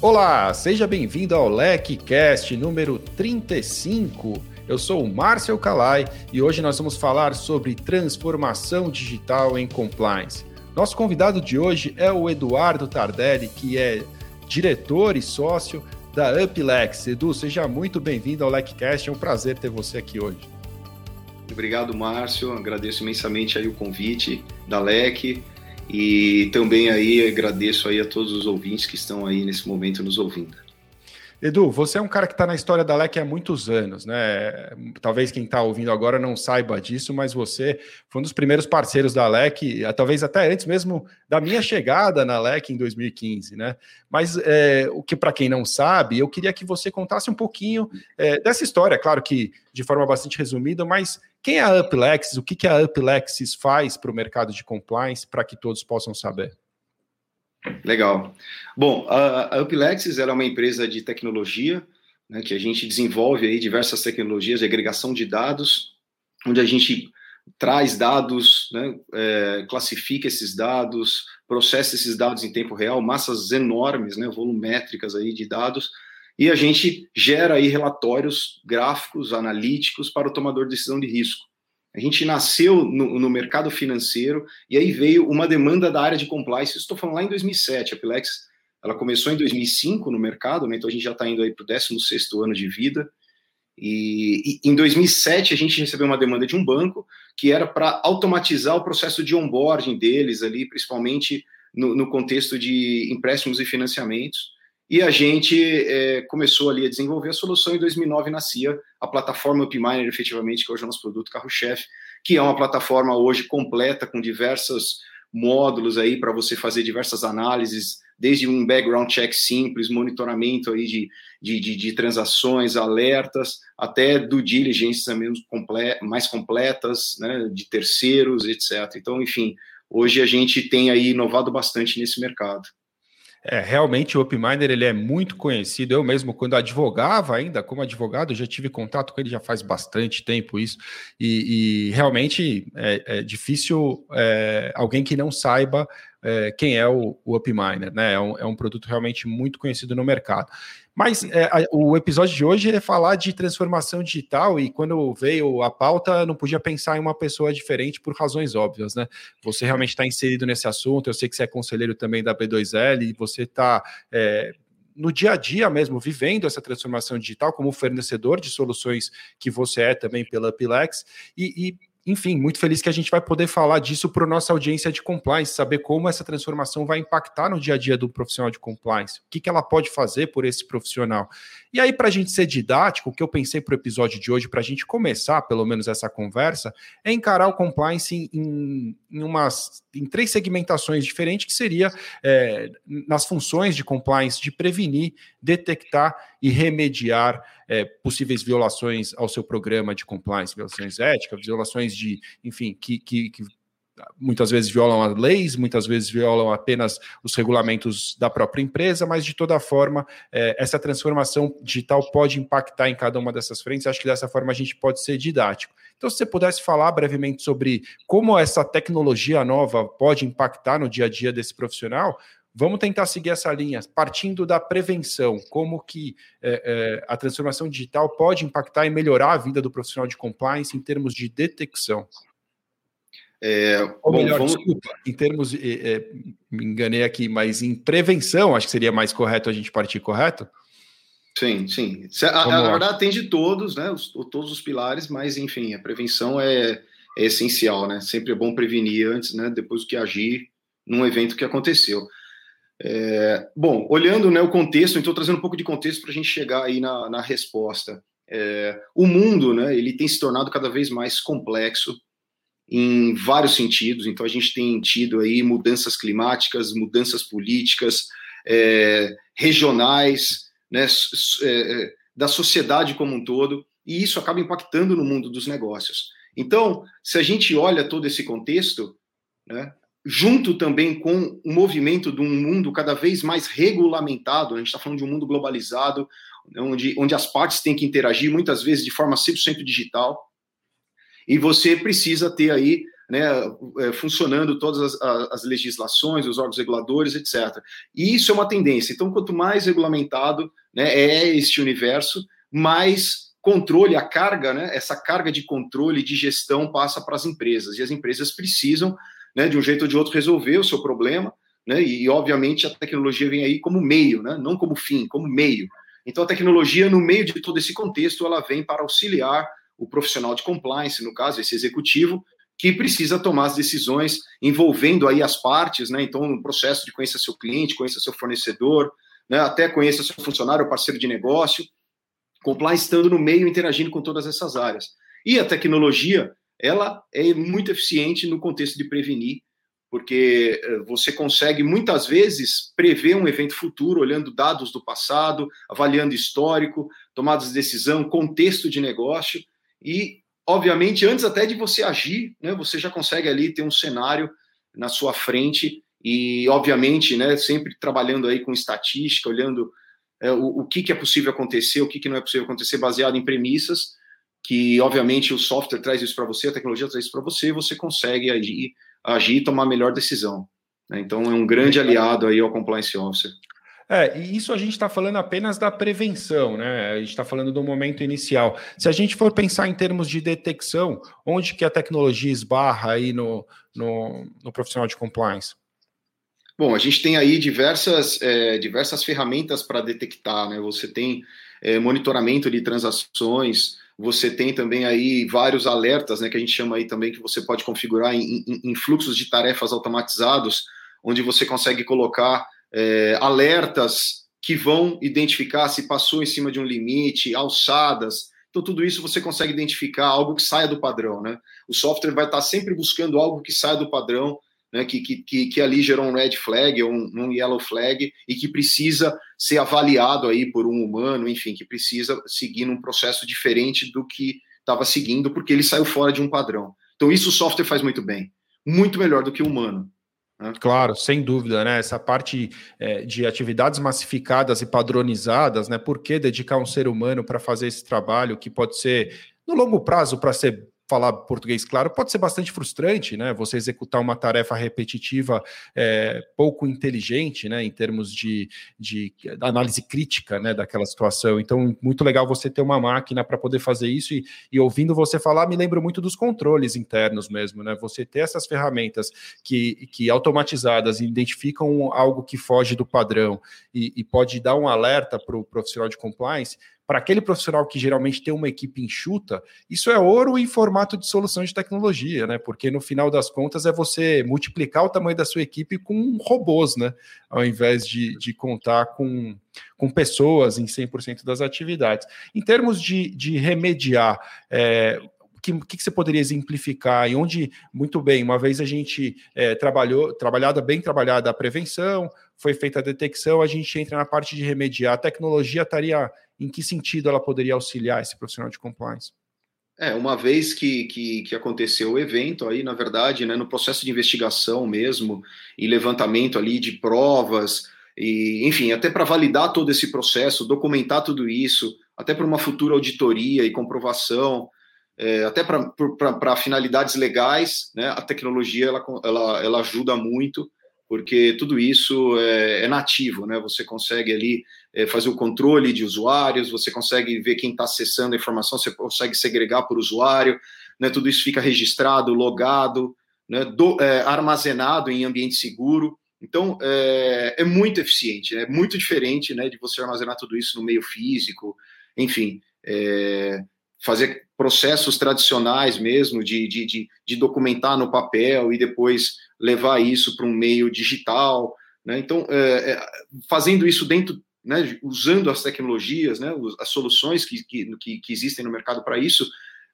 Olá, seja bem-vindo ao LecCast número 35. Eu sou o Márcio Calai e hoje nós vamos falar sobre transformação digital em compliance. Nosso convidado de hoje é o Eduardo Tardelli, que é diretor e sócio da Uplex. Edu, seja muito bem-vindo ao LecCast, é um prazer ter você aqui hoje. Obrigado, Márcio. Agradeço imensamente aí o convite da LEC e também aí agradeço aí a todos os ouvintes que estão aí nesse momento nos ouvindo. Edu, você é um cara que está na história da LEC há muitos anos, né? Talvez quem está ouvindo agora não saiba disso, mas você foi um dos primeiros parceiros da LEC, talvez até antes mesmo da minha chegada na LEC em 2015, né? Mas é, o que para quem não sabe, eu queria que você contasse um pouquinho é, dessa história, claro que de forma bastante resumida, mas quem é a Uplexis, o que, que a Uplexis faz para o mercado de compliance, para que todos possam saber? Legal. Bom, a, a Uplexis é uma empresa de tecnologia né, que a gente desenvolve aí diversas tecnologias de agregação de dados, onde a gente traz dados, né, é, classifica esses dados, processa esses dados em tempo real, massas enormes, né, volumétricas aí de dados, e a gente gera aí relatórios gráficos, analíticos para o tomador de decisão de risco. A gente nasceu no, no, mercado financeiro e aí veio uma demanda da área de compliance. Estou falando lá em 2007. A Pilex ela começou em 2005 no mercado, né? então a gente já está indo aí para o 16 ano de vida. E, e, em 2007 a gente recebeu uma demanda de um banco que era para automatizar o processo de onboarding deles ali, principalmente no, no contexto de empréstimos e financiamentos. E a gente é, começou ali a desenvolver a solução. Em 2009 nascia a plataforma UpMiner, efetivamente, que hoje é o nosso produto carro-chefe, que é uma plataforma hoje completa com diversos módulos aí para você fazer diversas análises, desde um background check simples, monitoramento aí de, de, de, de transações, alertas, até do diligências também mais completas, né, de terceiros, etc. Então, enfim, hoje a gente tem aí inovado bastante nesse mercado. É, realmente o UpMiner ele é muito conhecido. Eu mesmo, quando advogava ainda como advogado, já tive contato com ele já faz bastante tempo isso. E, e realmente é, é difícil é, alguém que não saiba é, quem é o, o UpMiner, né? É um, é um produto realmente muito conhecido no mercado. Mas é, a, o episódio de hoje é falar de transformação digital e quando veio a pauta, não podia pensar em uma pessoa diferente por razões óbvias, né? Você realmente está inserido nesse assunto, eu sei que você é conselheiro também da B2L e você está é, no dia a dia mesmo, vivendo essa transformação digital como fornecedor de soluções que você é também pela Pilex, e, e enfim, muito feliz que a gente vai poder falar disso para nossa audiência de compliance, saber como essa transformação vai impactar no dia a dia do profissional de compliance, o que, que ela pode fazer por esse profissional. E aí, para a gente ser didático, o que eu pensei para o episódio de hoje, para a gente começar pelo menos essa conversa, é encarar o compliance em, em, umas, em três segmentações diferentes, que seria é, nas funções de compliance de prevenir, detectar e remediar é, possíveis violações ao seu programa de compliance, violações éticas, violações de, enfim, que, que, que muitas vezes violam as leis, muitas vezes violam apenas os regulamentos da própria empresa, mas de toda forma, é, essa transformação digital pode impactar em cada uma dessas frentes. Acho que dessa forma a gente pode ser didático. Então, se você pudesse falar brevemente sobre como essa tecnologia nova pode impactar no dia a dia desse profissional, Vamos tentar seguir essa linha, partindo da prevenção, como que é, é, a transformação digital pode impactar e melhorar a vida do profissional de compliance em termos de detecção. É, Ou bom, melhor, vamos... desculpa, em termos, é, é, me enganei aqui, mas em prevenção, acho que seria mais correto a gente partir, correto? Sim, sim. A, a verdade tem de todos, né? Os, todos os pilares, mas enfim, a prevenção é, é essencial, né? Sempre é bom prevenir antes, né? Depois do que agir num evento que aconteceu. É, bom, olhando né, o contexto, então trazendo um pouco de contexto para a gente chegar aí na, na resposta. É, o mundo, né, ele tem se tornado cada vez mais complexo em vários sentidos. Então a gente tem tido aí mudanças climáticas, mudanças políticas, é, regionais, né, é, é, da sociedade como um todo, e isso acaba impactando no mundo dos negócios. Então, se a gente olha todo esse contexto, né, junto também com o movimento de um mundo cada vez mais regulamentado, a gente está falando de um mundo globalizado, onde, onde as partes têm que interagir muitas vezes de forma 100% digital, e você precisa ter aí né, é, funcionando todas as, as, legislações, os órgãos reguladores, etc. E isso é uma tendência. Então, quanto mais regulamentado né, é este universo, mais controle, a carga, né, essa carga de controle, de gestão passa para as empresas. E as empresas precisam, né, de um jeito ou de outro, resolver o seu problema. Né, e, obviamente, a tecnologia vem aí como meio, né, não como fim, como meio. Então, a tecnologia, no meio de todo esse contexto, ela vem para auxiliar o profissional de compliance, no caso, esse executivo, que precisa tomar as decisões envolvendo aí as partes, né? Então, no processo de conhecer seu cliente, conhecer seu fornecedor, né? até conhecer seu funcionário, parceiro de negócio, compliance estando no meio, interagindo com todas essas áreas. E a tecnologia, ela é muito eficiente no contexto de prevenir, porque eh, você consegue muitas vezes prever um evento futuro olhando dados do passado, avaliando histórico, tomadas de decisão, contexto de negócio e obviamente, antes até de você agir, né, você já consegue ali ter um cenário na sua frente e, obviamente, né, sempre trabalhando aí com estatística, olhando é, o, o que, que é possível acontecer, o que, que não é possível acontecer, baseado em premissas, que, obviamente, o software traz isso para você, a tecnologia traz isso para você, e você consegue agir, agir e tomar a melhor decisão. Né? Então, é um grande aliado aí ao Compliance Officer. É, e isso a gente está falando apenas da prevenção, né? A gente está falando do momento inicial. Se a gente for pensar em termos de detecção, onde que a tecnologia esbarra aí no, no, no profissional de compliance? Bom, a gente tem aí diversas, é, diversas ferramentas para detectar, né? Você tem é, monitoramento de transações, você tem também aí vários alertas, né? Que a gente chama aí também que você pode configurar em, em, em fluxos de tarefas automatizados, onde você consegue colocar é, alertas que vão identificar se passou em cima de um limite, alçadas. Então, tudo isso você consegue identificar algo que saia do padrão. Né? O software vai estar sempre buscando algo que saia do padrão, né? que, que, que ali gerou um red flag ou um, um yellow flag e que precisa ser avaliado aí por um humano, enfim, que precisa seguir num processo diferente do que estava seguindo, porque ele saiu fora de um padrão. Então, isso o software faz muito bem, muito melhor do que o humano. Né? Claro, sem dúvida, né? Essa parte é, de atividades massificadas e padronizadas, né? Por que dedicar um ser humano para fazer esse trabalho que pode ser, no longo prazo, para ser falar português claro, pode ser bastante frustrante, né? Você executar uma tarefa repetitiva é, pouco inteligente, né? Em termos de, de análise crítica, né? Daquela situação. Então, muito legal você ter uma máquina para poder fazer isso e, e, ouvindo você falar, me lembro muito dos controles internos mesmo, né? Você ter essas ferramentas que, que automatizadas identificam algo que foge do padrão e, e pode dar um alerta para o profissional de compliance para aquele profissional que geralmente tem uma equipe enxuta, isso é ouro em formato de solução de tecnologia, né? Porque no final das contas é você multiplicar o tamanho da sua equipe com robôs, né? Ao invés de, de contar com, com pessoas em 100% das atividades. Em termos de, de remediar, é, que, que, você poderia exemplificar e onde, muito bem, uma vez a gente é, trabalhou, trabalhada, bem trabalhada a prevenção, foi feita a detecção, a gente entra na parte de remediar. A tecnologia estaria em que sentido ela poderia auxiliar esse profissional de compliance? É, uma vez que, que, que, aconteceu o evento, aí, na verdade, né, no processo de investigação mesmo, e levantamento ali de provas, e, enfim, até para validar todo esse processo, documentar tudo isso, até para uma futura auditoria e comprovação, é, até para finalidades legais, né, a tecnologia ela, ela, ela ajuda muito, porque tudo isso é, é nativo, né? Você consegue ali fazer o controle de usuários, você consegue ver quem está acessando a informação, você consegue segregar por usuário, né? Tudo isso fica registrado, logado, né? Do, é, armazenado em ambiente seguro. Então é, é muito eficiente, é muito diferente, né? De você armazenar tudo isso no meio físico, enfim. É, fazer processos tradicionais mesmo, de, de, de, de, documentar no papel e depois levar isso para um meio digital. Né? Então, é, é, fazendo isso dentro, né, usando as tecnologias, né, as soluções que, que, que existem no mercado para isso,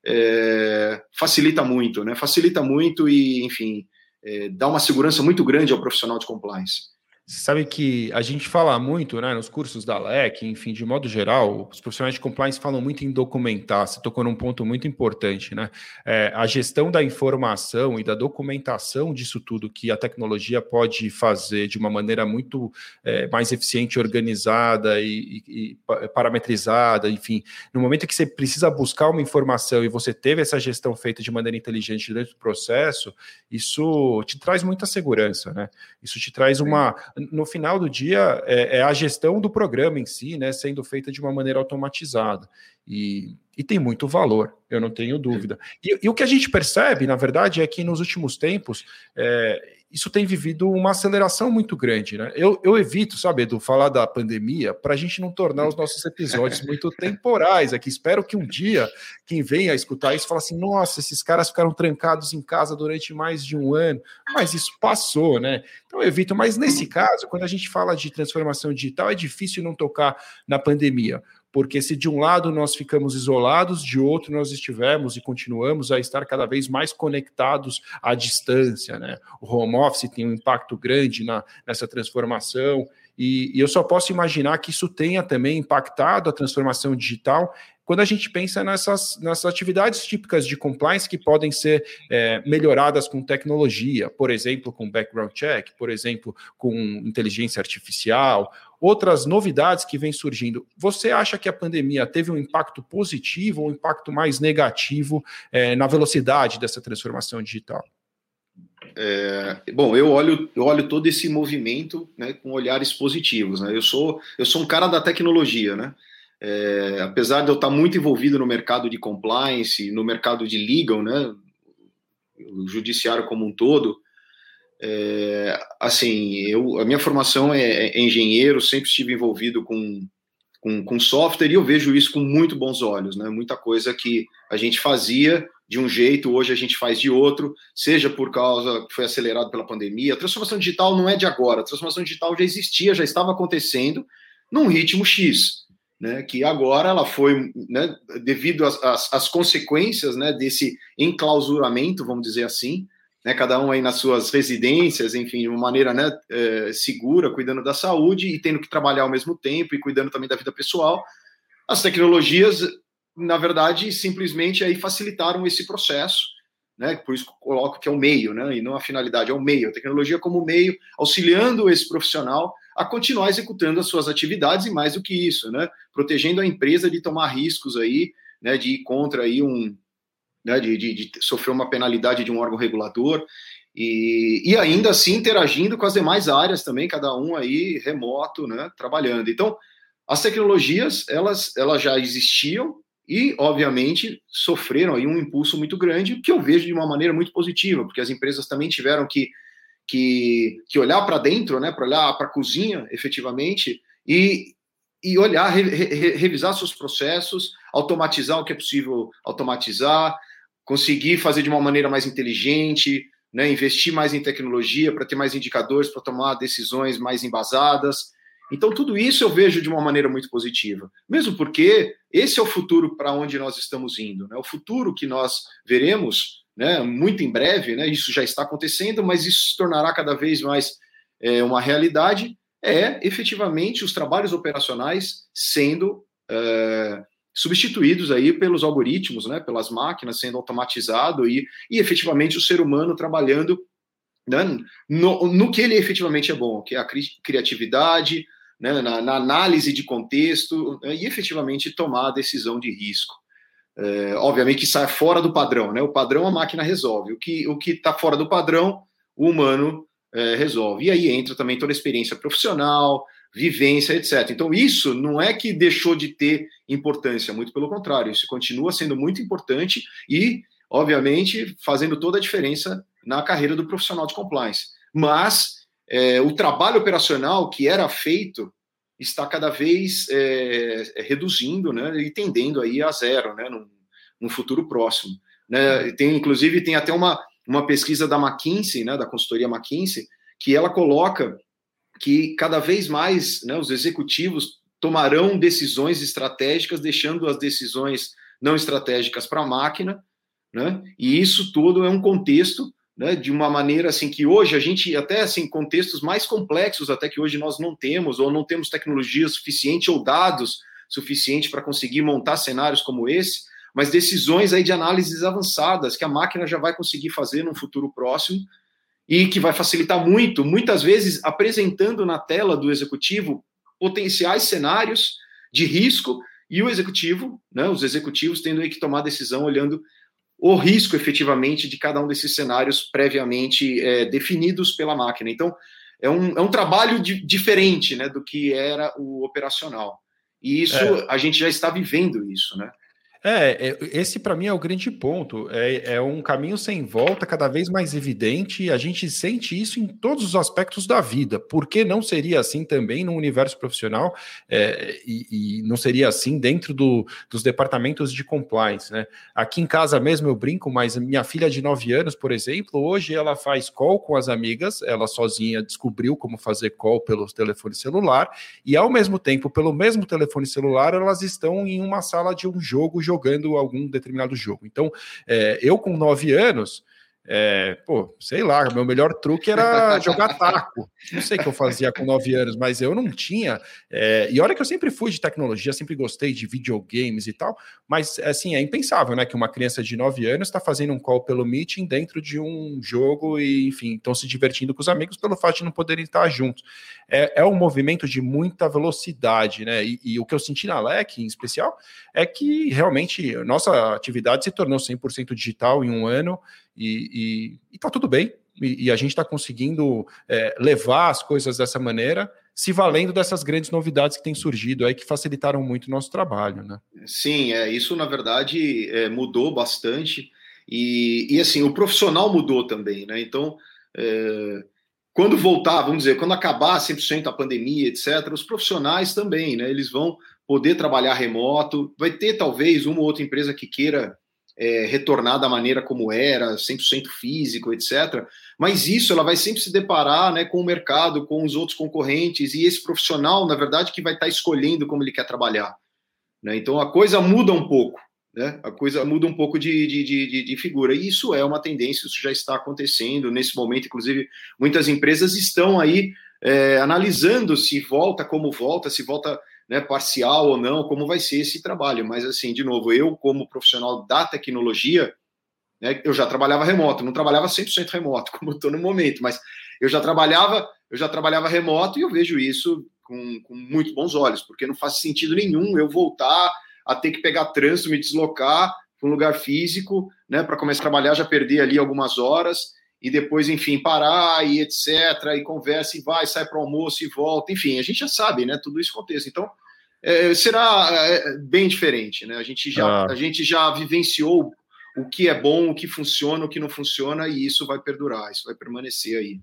é, facilita muito, né? facilita muito e, enfim, é, dá uma segurança muito grande ao profissional de compliance. Você sabe que a gente fala muito, né, nos cursos da LEC, enfim, de modo geral, os profissionais de compliance falam muito em documentar. Você tocou num ponto muito importante, né? É, a gestão da informação e da documentação disso tudo que a tecnologia pode fazer de uma maneira muito é, mais eficiente, organizada e, e, e parametrizada, enfim. No momento que você precisa buscar uma informação e você teve essa gestão feita de maneira inteligente dentro do processo, isso te traz muita segurança, né? Isso te traz uma no final do dia, é, é, a gestão do programa em si, né, sendo feita de uma maneira automatizada. E, e tem muito valor, eu não tenho dúvida. E, e, o que a gente percebe, na verdade, é que nos últimos tempos é, isso tem vivido uma aceleração muito grande. Né? Eu, eu evito, sabe, Edu, falar da pandemia para a gente não tornar os nossos episódios muito temporais aqui. Espero que um dia quem venha a escutar isso fale assim: nossa, esses caras ficaram trancados em casa durante mais de um ano, mas isso passou, né? Então eu evito, mas nesse caso, quando a gente fala de transformação digital, é difícil não tocar na pandemia porque se de um lado nós ficamos isolados, de outro nós estivemos e continuamos a estar cada vez mais conectados à distância, né? O home office tem um impacto grande na, nessa transformação. E, e, eu só posso imaginar que isso tenha também impactado a transformação digital quando a gente pensa nessas, nessas atividades típicas de compliance que podem ser é, melhoradas com tecnologia, por exemplo, com background check, por exemplo, com inteligência artificial, outras novidades que vêm surgindo. Você acha que a pandemia teve um impacto positivo ou um impacto mais negativo é, na velocidade dessa transformação digital? É, bom, eu olho, eu olho todo esse movimento né, com olhares positivos. Né? Eu, sou, eu sou um cara da tecnologia, né? É, apesar de eu estar muito envolvido no mercado de compliance, no mercado de legal, né, o judiciário como um todo, é, assim, eu, a minha formação é, é, engenheiro, sempre estive envolvido com, com, com, software e eu vejo isso com muito bons olhos, né, muita coisa que a gente fazia de um jeito, hoje a gente faz de outro, seja por causa que foi acelerado pela pandemia. A transformação digital não é de agora, a transformação digital já existia, já estava acontecendo num ritmo X né, que agora ela foi, né, devido às, consequências né, desse enclausuramento, vamos dizer assim, né, cada um aí nas suas residências, enfim, de uma maneira né, é, segura, cuidando da saúde e tendo que trabalhar ao mesmo tempo e cuidando também da vida pessoal, as tecnologias, na verdade, simplesmente aí facilitaram esse processo, né, por isso coloco que é o meio, e não a finalidade, é o meio, a tecnologia como meio, auxiliando esse profissional a continuar executando as suas atividades e mais do que isso, né, protegendo a empresa de tomar riscos aí, né, de ir contra aí um, né, de, de, de sofrer uma penalidade de um órgão regulador e, e ainda assim interagindo com as demais áreas também, cada um aí remoto, né, trabalhando. Então, as tecnologias, elas, elas já existiam e, obviamente, sofreram aí um impulso muito grande, que eu vejo de uma maneira muito positiva, porque as empresas também tiveram que que, que olhar para dentro, né, para olhar para a cozinha, efetivamente, e, e olhar, re, re, revisar seus processos, automatizar o que é possível automatizar, conseguir fazer de uma maneira mais inteligente, né, investir mais em tecnologia para ter mais indicadores para tomar decisões mais embasadas. Então, tudo isso eu vejo de uma maneira muito positiva, mesmo porque esse é o futuro para onde nós estamos indo. Né? O futuro que nós veremos né, muito em breve, né, isso já está acontecendo, mas isso se tornará cada vez mais é, uma realidade, é efetivamente os trabalhos operacionais sendo é, substituídos aí pelos algoritmos, né, pelas máquinas sendo automatizado e, e efetivamente o ser humano trabalhando né, no, no que ele efetivamente é bom, que é a cri criatividade, né, na, na, análise de contexto né, e efetivamente tomar a decisão de risco é, obviamente que sai fora do padrão, né? O padrão a máquina resolve, o que o que está fora do padrão o humano é, resolve. E aí entra também toda a experiência profissional, vivência, etc. Então isso não é que deixou de ter importância, muito pelo contrário, isso continua sendo muito importante e, obviamente, fazendo toda a diferença na carreira do profissional de compliance. Mas é, o trabalho operacional que era feito está cada vez é, reduzindo, né, e tendendo aí a zero, né, no, no futuro próximo. Né? Tem, inclusive, tem até uma, uma pesquisa da McKinsey, né, da consultoria McKinsey, que ela coloca que cada vez mais né, os executivos tomarão decisões estratégicas, deixando as decisões não estratégicas para a máquina, né? E isso tudo é um contexto né, de uma maneira assim que hoje a gente até assim contextos mais complexos até que hoje nós não temos ou não temos tecnologia suficiente ou dados suficiente para conseguir montar cenários como esse, mas decisões aí de análises avançadas que a máquina já vai conseguir fazer no futuro próximo e que vai facilitar muito, muitas vezes apresentando na tela do executivo potenciais cenários de risco e o executivo, né, os executivos tendo que tomar decisão olhando o risco efetivamente de cada um desses cenários previamente é, definidos pela máquina. Então, é um, é um trabalho de, diferente né, do que era o operacional. E isso, é. a gente já está vivendo isso, né? É, é esse para mim é o grande ponto. É, é, um caminho sem volta, cada vez mais evidente, e a gente sente isso em todos os aspectos da vida. Por que não seria assim também no universo profissional é, e, e, não seria assim dentro do, dos departamentos de compliance? Né? Aqui em casa mesmo eu brinco, mas minha filha de 9 anos, por exemplo, hoje ela faz call com as amigas, ela sozinha descobriu como fazer call pelo telefone celular, e ao mesmo tempo, pelo mesmo telefone celular, elas estão em uma sala de um jogo jogando jogando algum determinado jogo. Então, é, eu com nove anos, é, pô, sei lá, meu melhor truque era jogar taco. Não sei o que eu fazia com nove anos, mas eu não tinha. É, e olha que eu sempre fui de tecnologia, sempre gostei de videogames e tal, mas assim, é impensável, né? Que uma criança de nove anos está fazendo um call pelo meeting dentro de um jogo e, enfim, estão se divertindo com os amigos pelo fato de não poderem estar juntos. É, é um movimento de muita velocidade, né? E, e o que eu senti na LEC, em especial, é que realmente nossa atividade se tornou 100% digital em um ano e, e, e tá tudo bem. E, e a gente está conseguindo é, levar as coisas dessa maneira, se valendo dessas grandes novidades que têm surgido aí, que facilitaram muito o nosso trabalho, né? Sim, é, isso na verdade é, mudou bastante. E, e assim, o profissional mudou também, né? Então, é, quando voltar, vamos dizer, quando acabar 100% a pandemia, etc., os profissionais também, né? Eles vão poder trabalhar remoto. Vai ter talvez uma ou outra empresa que queira é, retornar da maneira como era, 100% físico, etc. Mas isso ela vai sempre se deparar né, com o mercado, com os outros concorrentes, e esse profissional, na verdade, que vai estar escolhendo como ele quer trabalhar. Né? Então a coisa muda um pouco, né? a coisa muda um pouco de, de, de, de figura. E isso é uma tendência, isso já está acontecendo. Nesse momento, inclusive, muitas empresas estão aí é, analisando se volta, como volta, se volta né, parcial ou não, como vai ser esse trabalho. Mas, assim, de novo, eu, como profissional da tecnologia, né, eu já trabalhava remoto, não trabalhava 100% remoto, como estou no momento, mas eu já trabalhava, eu já trabalhava remoto e eu vejo isso com, com muito bons olhos, porque não faz sentido nenhum eu voltar a ter que pegar trânsito, me deslocar para um lugar físico, né, para começar a trabalhar, já perder ali algumas horas e depois, enfim, parar e etc, e conversa e vai, sai para o almoço e volta, enfim, a gente já sabe, né, tudo isso acontece. Então, é, será é, bem diferente, né? A gente já ah. a gente já vivenciou o que é bom, o que funciona, o que não funciona e isso vai perdurar, isso vai permanecer aí.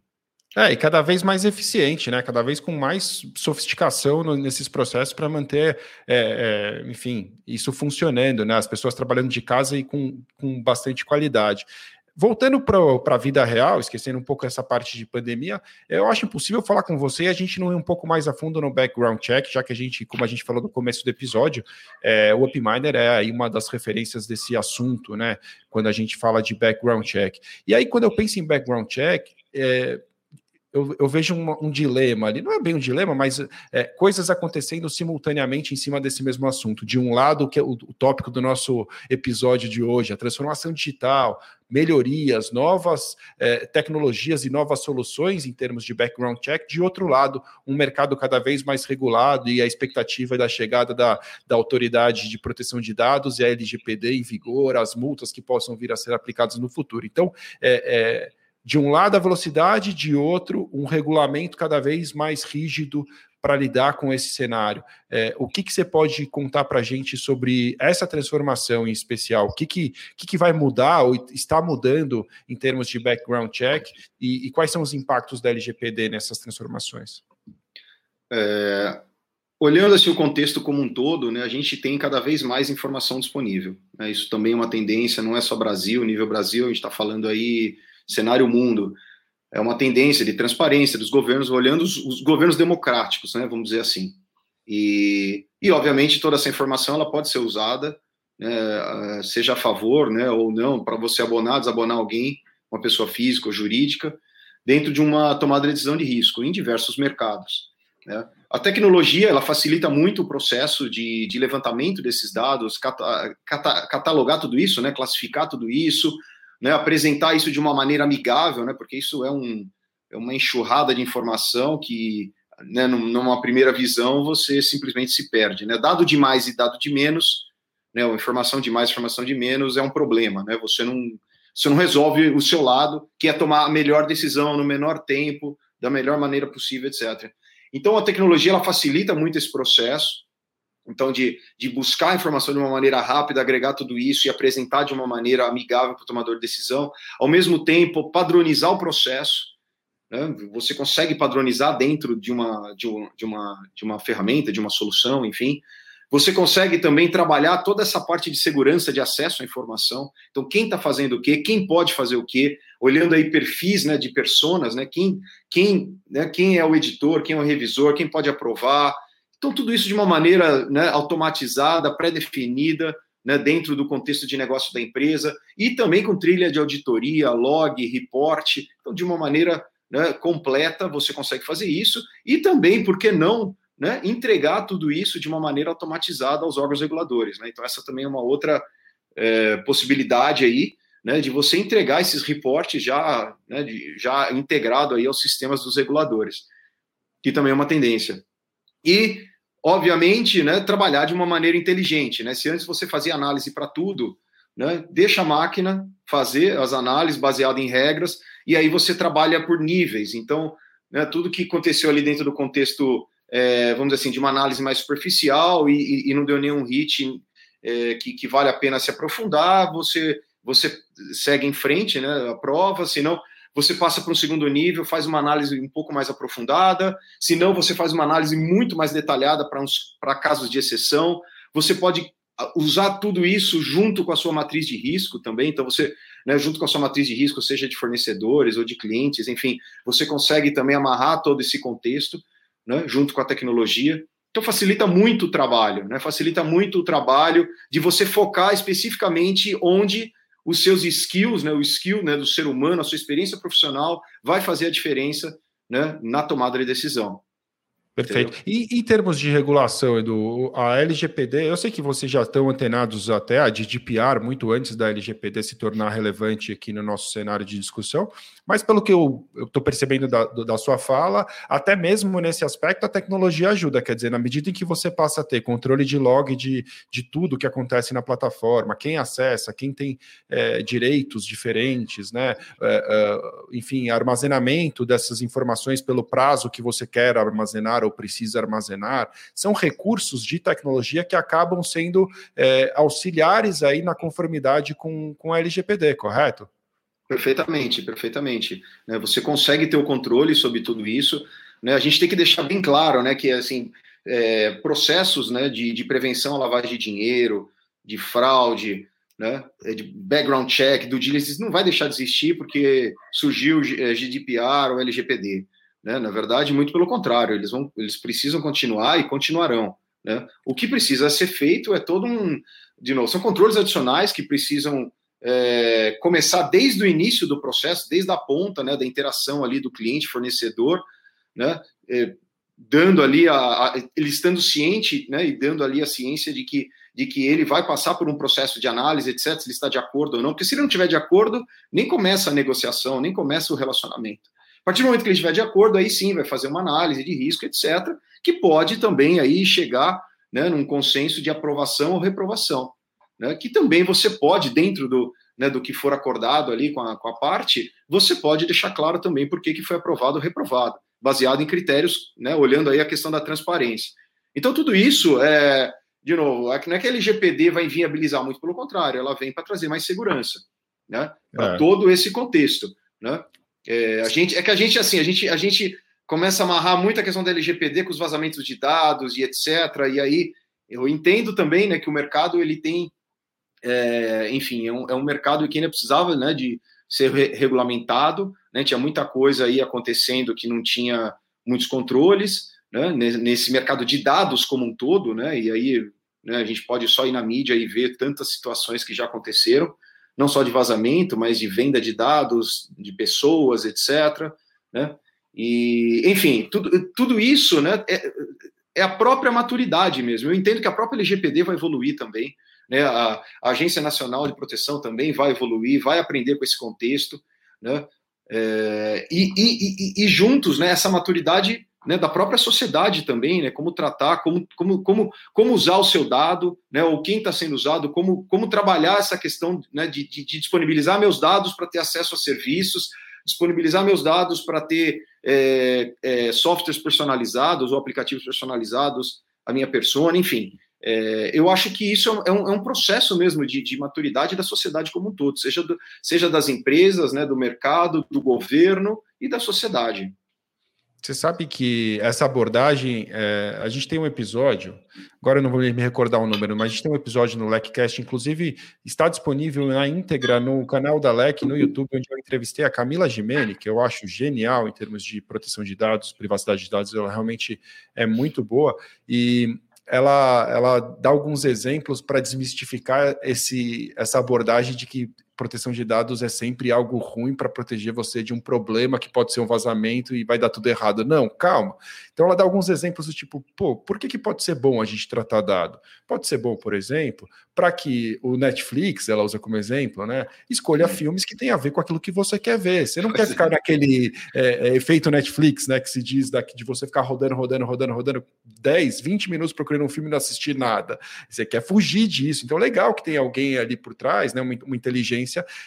É, e cada vez mais eficiente, né? Cada vez com mais sofisticação no, nesses processos para manter, é, é, enfim, isso funcionando, né? As pessoas trabalhando de casa e com, com bastante qualidade. Voltando para a vida real, esquecendo um pouco essa parte de pandemia, eu acho impossível falar com você e a gente não ir um pouco mais a fundo no background check, já que a gente, como a gente falou no começo do episódio, é, o UpMiner é aí uma das referências desse assunto, né? Quando a gente fala de background check. E aí, quando eu penso em background check, é, eu, eu, vejo um, dilema ali, não é bem um dilema, mas é, coisas acontecendo simultaneamente em cima desse mesmo assunto. De um lado, que é o, o, tópico do nosso episódio de hoje, a transformação digital, melhorias, novas é, tecnologias e novas soluções em termos de background check. De outro lado, um mercado cada vez mais regulado e a expectativa da chegada da, da autoridade de proteção de dados e a LGPD em vigor, as multas que possam vir a ser aplicadas no futuro. Então, é, é de um lado a velocidade, de outro um regulamento cada vez mais rígido para lidar com esse cenário. É, o que, que você pode contar para a gente sobre essa transformação em especial? O que, que, que, que vai mudar ou está mudando em termos de background check e, e quais são os impactos da LGPD nessas transformações? É, olhando assim, o contexto como um todo, né, a gente tem cada vez mais informação disponível. Né, isso também é uma tendência, não é só Brasil, nível Brasil, a gente está falando aí cenário mundo, é uma tendência de transparência dos governos, olhando os, os governos democráticos, né, vamos dizer assim. E, e, obviamente, toda essa informação ela pode ser usada, né, seja a favor né, ou não, para você abonar, desabonar alguém, uma pessoa física ou jurídica, dentro de uma tomada de decisão de risco em diversos mercados. Né? A tecnologia ela facilita muito o processo de, de levantamento desses dados, cata, cata, catalogar tudo isso, né? classificar tudo isso, né? apresentar isso de uma maneira amigável, né? porque isso é, um, é uma enxurrada de informação que, né, numa primeira visão, você simplesmente se perde. Né? Dado de mais e dado de menos, né, informação de mais, informação de menos é um problema. Né? Você não você não resolve o seu lado, que é tomar a melhor decisão no menor tempo, da melhor maneira possível, etc. Então, a tecnologia ela facilita muito esse processo. Então, de, de buscar a informação de uma maneira rápida, agregar tudo isso e apresentar de uma maneira amigável para o tomador de decisão, ao mesmo tempo, padronizar o processo. Né? Você consegue padronizar dentro de uma, de, um, de, uma, de uma ferramenta, de uma solução, enfim. Você consegue também trabalhar toda essa parte de segurança de acesso à informação. Então, quem está fazendo o quê? Quem pode fazer o quê? Olhando aí perfis né, de personas, né? Quem, quem, né, quem é o editor, quem é o revisor, quem pode aprovar. Então, tudo isso de uma maneira né, automatizada, pré-definida, né, dentro do contexto de negócio da empresa, e também com trilha de auditoria, log, report. Então, de uma maneira né, completa, você consegue fazer isso. E também, por que não, né, entregar tudo isso de uma maneira automatizada aos órgãos reguladores. Né? Então, essa também é uma outra é, possibilidade aí, né, de você entregar esses reportes já, né, de, já integrado aí aos sistemas dos reguladores, que também é uma tendência. E, obviamente, né, trabalhar de uma maneira inteligente. Né? Se antes você fazia análise para tudo, né, deixa a máquina fazer as análises baseadas em regras, e aí você trabalha por níveis. Então, né, tudo que aconteceu ali dentro do contexto é, vamos dizer assim, de uma análise mais superficial e, e, e não deu nenhum hit é, que, que, vale a pena se aprofundar, você, você segue em frente, né, a prova, senão você passa para um segundo nível, faz uma análise um pouco mais aprofundada, se não, você faz uma análise muito mais detalhada para casos de exceção, você pode usar tudo isso junto com a sua matriz de risco também, então você, né, junto com a sua matriz de risco, seja de fornecedores ou de clientes, enfim, você consegue também amarrar todo esse contexto, né, junto com a tecnologia. Então facilita muito o trabalho, né? Facilita muito o trabalho de você focar especificamente onde os seus skills, né, o skill né, do ser humano, a sua experiência profissional vai fazer a diferença né, na tomada de decisão. Perfeito. E em termos de regulação, Edu, a LGPD, eu sei que vocês já estão antenados até a GDPR, muito antes da LGPD se tornar relevante aqui no nosso cenário de discussão, mas pelo que eu estou percebendo da, da sua fala, até mesmo nesse aspecto a tecnologia ajuda, quer dizer, na medida em que você passa a ter controle de log de, de tudo que acontece na plataforma, quem acessa, quem tem é, direitos diferentes, né, é, é, enfim, armazenamento dessas informações pelo prazo que você quer armazenar ou precisa armazenar, são recursos de tecnologia que acabam sendo é, auxiliares aí na conformidade com, com a LGPD, correto? Perfeitamente, perfeitamente. Né, você consegue ter o controle sobre tudo isso. Né, a gente tem que deixar bem claro né, que assim, é, processos né, de, de prevenção à lavagem de dinheiro, de fraude, né, é, de background check, do diligence, não vai deixar de existir porque surgiu o GDPR ou LGPD. Né? Na verdade, muito pelo contrário, eles, vão, eles precisam continuar e continuarão. Né? O que precisa ser feito é todo um. De novo, são controles adicionais que precisam é, começar desde o início do processo, desde a ponta né, da interação ali do cliente, fornecedor, né, é, dando ali a, a, ele estando ciente né, e dando ali a ciência de que, de que ele vai passar por um processo de análise, etc., se ele está de acordo ou não, porque se ele não tiver de acordo, nem começa a negociação, nem começa o relacionamento. A partir do momento que ele estiver de acordo, aí sim vai fazer uma análise de risco, etc., que pode também aí chegar né, num consenso de aprovação ou reprovação. Né, que também você pode, dentro do, né, do que for acordado ali com a, com a parte, você pode deixar claro também por que, que foi aprovado ou reprovado, baseado em critérios, né, olhando aí a questão da transparência. Então, tudo isso é, de novo, é não é que a LGPD vai inviabilizar muito, pelo contrário, ela vem para trazer mais segurança, né, para é. todo esse contexto, né. É, a gente, é que a gente, assim, a gente, a gente começa a amarrar muito a questão da LGPD com os vazamentos de dados e etc. E aí eu entendo também né, que o mercado ele tem, é, enfim, é um, é um, mercado que ainda precisava né, de ser re regulamentado, né, tinha muita coisa aí acontecendo que não tinha muitos controles, né, nesse mercado de dados como um todo, né, e aí né, a gente pode só ir na mídia e ver tantas situações que já aconteceram, não só de vazamento, mas de venda de dados, de pessoas, etc. Né? E, enfim, tudo, tudo isso né, é, é a própria maturidade mesmo. Eu entendo que a própria LGPD vai evoluir também, né? A, a, Agência Nacional de Proteção também vai evoluir, vai aprender com esse contexto, né? É, e, e, e, e, juntos, né, essa maturidade né, da própria sociedade também, né, como tratar, como, como, como, como usar o seu dado, né, ou quem está sendo usado, como, como trabalhar essa questão né, de, de, de disponibilizar meus dados para ter acesso a serviços, disponibilizar meus dados para ter é, é, softwares personalizados ou aplicativos personalizados à minha persona, enfim. É, eu acho que isso é um, é um processo mesmo de, de, maturidade da sociedade como um todo, seja, do, seja das empresas, né, do mercado, do governo e da sociedade. Você sabe que essa abordagem, é, a gente tem um episódio, agora eu não vou me recordar o número, mas a gente tem um episódio no LECcast, inclusive está disponível na íntegra no canal da LEC, no YouTube, onde eu entrevistei a Camila Gimene, que eu acho genial em termos de proteção de dados, privacidade de dados, ela realmente é muito boa, e ela, ela dá alguns exemplos para desmistificar esse, essa abordagem de que proteção de dados é sempre algo ruim para proteger você de um problema que pode ser um vazamento e vai dar tudo errado. Não, calma. Então ela dá alguns exemplos do tipo, pô, por que, que pode ser bom a gente tratar dado? Pode ser bom, por exemplo, para que o Netflix, ela usa como exemplo, né, escolha filmes que tem a ver com aquilo que você quer ver. Você não pois quer é. ficar naquele é, é, efeito Netflix, né, que se diz daqui, de você ficar rodando, rodando, rodando, rodando 10, 20 minutos procurando um filme e não assistir nada. Você quer fugir disso. Então, legal que tem alguém ali por trás, né, uma, uma inteligência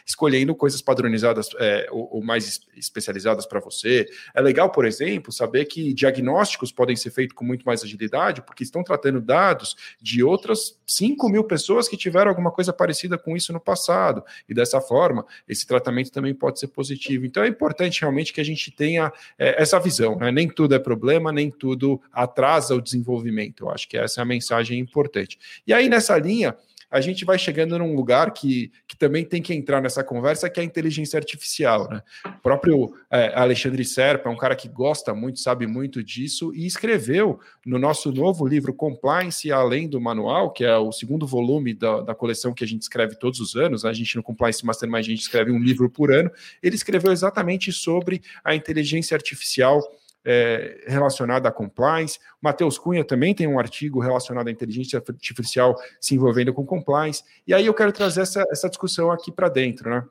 escolhendo coisas padronizadas é, ou, ou mais especializadas para você. É legal, por exemplo, saber que diagnósticos podem ser feitos com muito mais agilidade, porque estão tratando dados de outras 5 mil pessoas que tiveram alguma coisa parecida com isso no passado. E dessa forma, esse tratamento também pode ser positivo. Então é importante realmente que a gente tenha é, essa visão. Né? Nem tudo é problema, nem tudo atrasa o desenvolvimento. Eu acho que essa é a mensagem importante. E aí, nessa linha, a gente vai chegando num lugar que, que também tem que entrar nessa conversa, que é a inteligência artificial. Né? O próprio é, Alexandre Serpa é um cara que gosta muito, sabe muito disso, e escreveu no nosso novo livro Compliance Além do Manual, que é o segundo volume da, da coleção que a gente escreve todos os anos, né? a gente no Compliance Mastermind a gente escreve um livro por ano, ele escreveu exatamente sobre a inteligência artificial é, relacionada compliance. O Matheus Cunha também tem um artigo relacionado à inteligência artificial se envolvendo com compliance. E aí eu quero trazer essa, essa discussão aqui para dentro, né?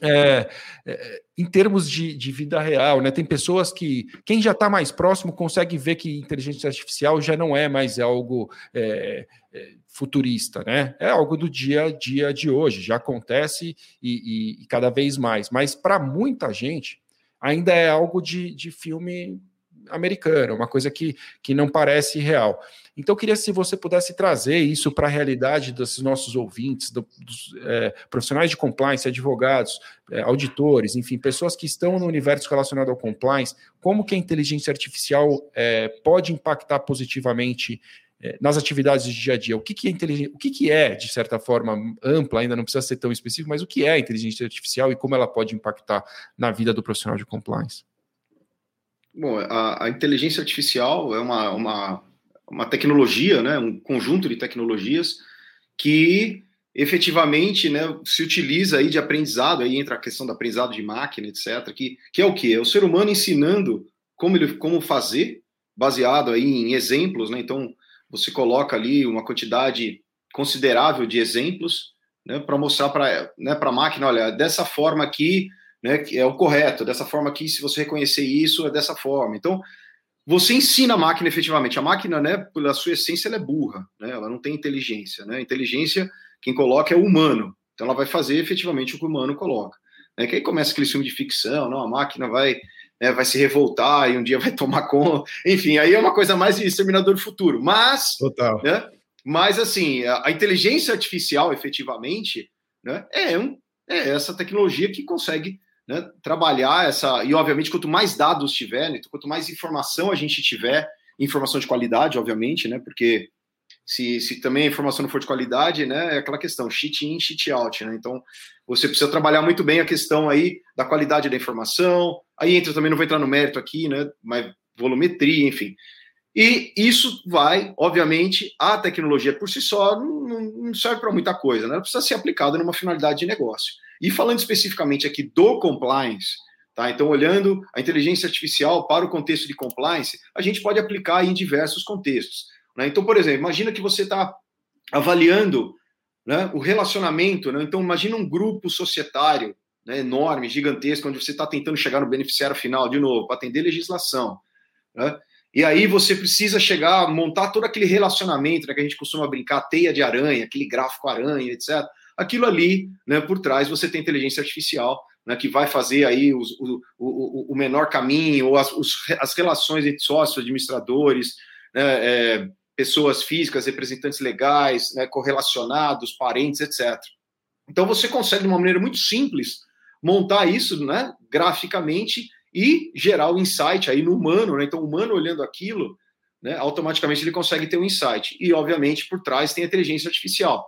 É, é, em termos de, de, vida real, né? Tem pessoas que quem já está mais próximo consegue ver que inteligência artificial já não é mais algo é, é, futurista, né? É algo do dia a dia de hoje, já acontece e, e, e cada vez mais. Mas para muita gente, ainda é algo de, de filme americano, uma coisa que, que não parece real. Então, eu queria se você pudesse trazer isso para a realidade dos nossos ouvintes, do, dos é, profissionais de compliance, advogados, é, auditores, enfim, pessoas que estão no universo relacionado ao compliance, como que a inteligência artificial é, pode impactar positivamente nas atividades de dia a dia. O que, que é inteligência? O que, que é, de certa forma, ampla, ainda não precisa ser tão específico, mas o que é a inteligência artificial e como ela pode impactar na vida do profissional de compliance? Bom, a, a inteligência artificial é uma, uma, uma tecnologia, né, um conjunto de tecnologias que efetivamente né, se utiliza aí de aprendizado, aí entra a questão do aprendizado de máquina, etc., que, que é o que? É o ser humano ensinando como, ele, como fazer, baseado aí em exemplos, né? Então, você coloca ali uma quantidade considerável de exemplos né, para mostrar para né, a máquina, olha, dessa forma aqui né, é o correto, dessa forma aqui, se você reconhecer isso, é dessa forma. Então, você ensina a máquina efetivamente. A máquina, né, pela sua essência, ela é burra, né, ela não tem inteligência. Né? Inteligência, quem coloca é o humano. Então, ela vai fazer efetivamente o que o humano coloca. Né? Que aí começa aquele filme de ficção, não, a máquina vai né, vai se revoltar e um dia vai tomar conta. Enfim, aí é uma coisa mais de exterminador do futuro. Mas, Total. Né, mas assim, a, a, inteligência artificial, efetivamente, né, é, um, é essa tecnologia que consegue né, trabalhar essa. E, obviamente, quanto mais dados tiver, né, quanto mais informação a gente tiver, informação de qualidade, obviamente, né, porque se, se também a informação não for de qualidade, né, é aquela questão, cheat in, cheat out, né, então você precisa trabalhar muito bem a questão aí da qualidade da informação, aí entra também, não vou entrar no mérito aqui, né, mas volumetria, enfim. E isso vai, obviamente, a tecnologia por si só não, não serve para muita coisa, né? Ela precisa ser aplicada numa finalidade de negócio. E falando especificamente aqui do compliance, tá? Então, olhando a inteligência artificial para o contexto de compliance, a gente pode aplicar em diversos contextos. Né? Então, por exemplo, imagina que você está avaliando né, o relacionamento, né? Então, imagina um grupo societário né, enorme, gigantesco, onde você está tentando chegar no beneficiário final, de novo, para atender legislação. Né? E aí você precisa chegar, montar todo aquele relacionamento né, que a gente costuma brincar, teia de aranha, aquele gráfico aranha, etc. Aquilo ali, né, por trás, você tem inteligência artificial né, que vai fazer aí os, o, o, o, menor caminho, ou as, os, as relações entre sócios, administradores, né, é, pessoas físicas, representantes legais, né, correlacionados, parentes, etc. Então você consegue, de uma maneira muito simples, montar isso né, graficamente e gerar o insight aí no humano, né? Então, o humano olhando aquilo, né, automaticamente ele consegue ter um insight. E, obviamente, por trás tem a inteligência artificial.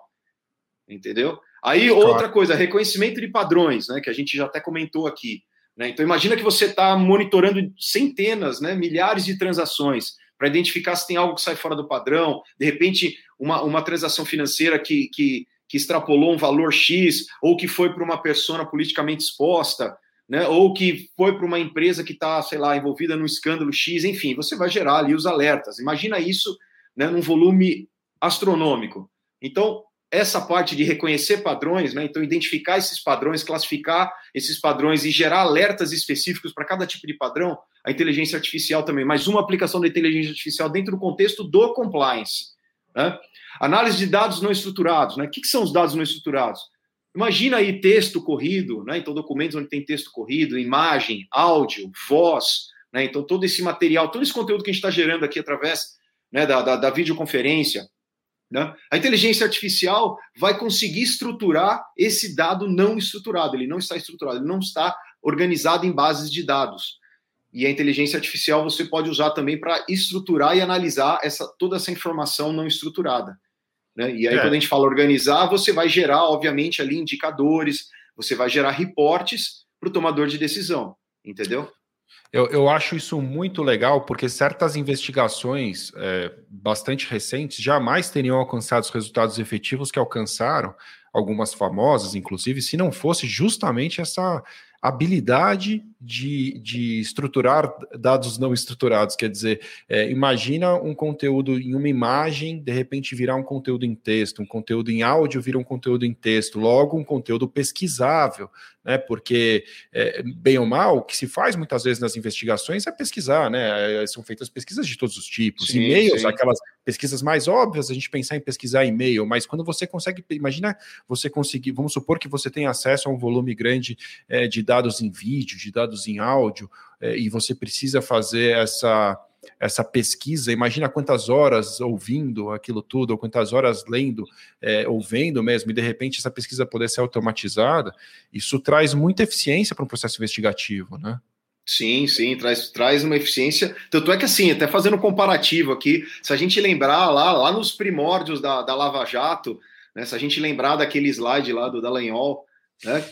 Entendeu? Aí, claro. outra coisa, reconhecimento de padrões, né? Que a gente já até comentou aqui. Né? Então, imagina que você está monitorando centenas, né, milhares de transações para identificar se tem algo que sai fora do padrão, de repente, uma, uma transação financeira que, que, que extrapolou um valor X, ou que foi para uma persona politicamente exposta, né, ou que foi para uma empresa que está, sei lá, envolvida num escândalo X, enfim, você vai gerar ali os alertas. Imagina isso né, num volume astronômico. Então, essa parte de reconhecer padrões, né, então identificar esses padrões, classificar esses padrões e gerar alertas específicos para cada tipo de padrão, a inteligência artificial também, mais uma aplicação da inteligência artificial dentro do contexto do compliance. Né? Análise de dados não estruturados. Né? O que, que são os dados não estruturados? Imagina aí texto corrido, né? Então, documentos onde tem texto corrido, imagem, áudio, voz, né? Então, todo esse material, todo esse conteúdo que a gente está gerando aqui através né, da, da, da videoconferência, né? A inteligência artificial vai conseguir estruturar esse dado não estruturado. Ele não está estruturado, ele não está organizado em bases de dados. E a inteligência artificial você pode usar também para estruturar e analisar essa, toda essa informação não estruturada. Né? E aí, é. quando a gente fala organizar, você vai gerar, obviamente, ali indicadores, você vai gerar reportes para o tomador de decisão, entendeu? Eu, eu, acho isso muito legal, porque certas investigações é, bastante recentes jamais teriam alcançado os resultados efetivos que alcançaram, algumas famosas, inclusive, se não fosse justamente essa habilidade de, de estruturar dados não estruturados. Quer dizer, é, imagina um conteúdo em uma imagem, de repente virar um conteúdo em texto, um conteúdo em áudio vira um conteúdo em texto, logo um conteúdo pesquisável, né? Porque, é, bem ou mal, o que se faz muitas vezes nas investigações é pesquisar, né? É, são feitas pesquisas de todos os tipos, e-mails, aquelas pesquisas mais óbvias, a gente pensar em pesquisar e-mail, mas quando você consegue, imagina você conseguir, vamos supor que você tem acesso a um volume grande é, de dados em vídeo, de dados em áudio, é, e você precisa fazer essa essa pesquisa, imagina quantas horas ouvindo aquilo tudo, ou quantas horas lendo, é, ou vendo mesmo, e de repente essa pesquisa poder ser automatizada, isso traz muita eficiência para um processo investigativo, né? Sim, sim, traz, traz uma eficiência. Tanto é que, assim, até fazendo um comparativo aqui, se a gente lembrar lá, lá nos primórdios da, da Lava Jato, né, se a gente lembrar daquele slide lá do Dallagnol, né,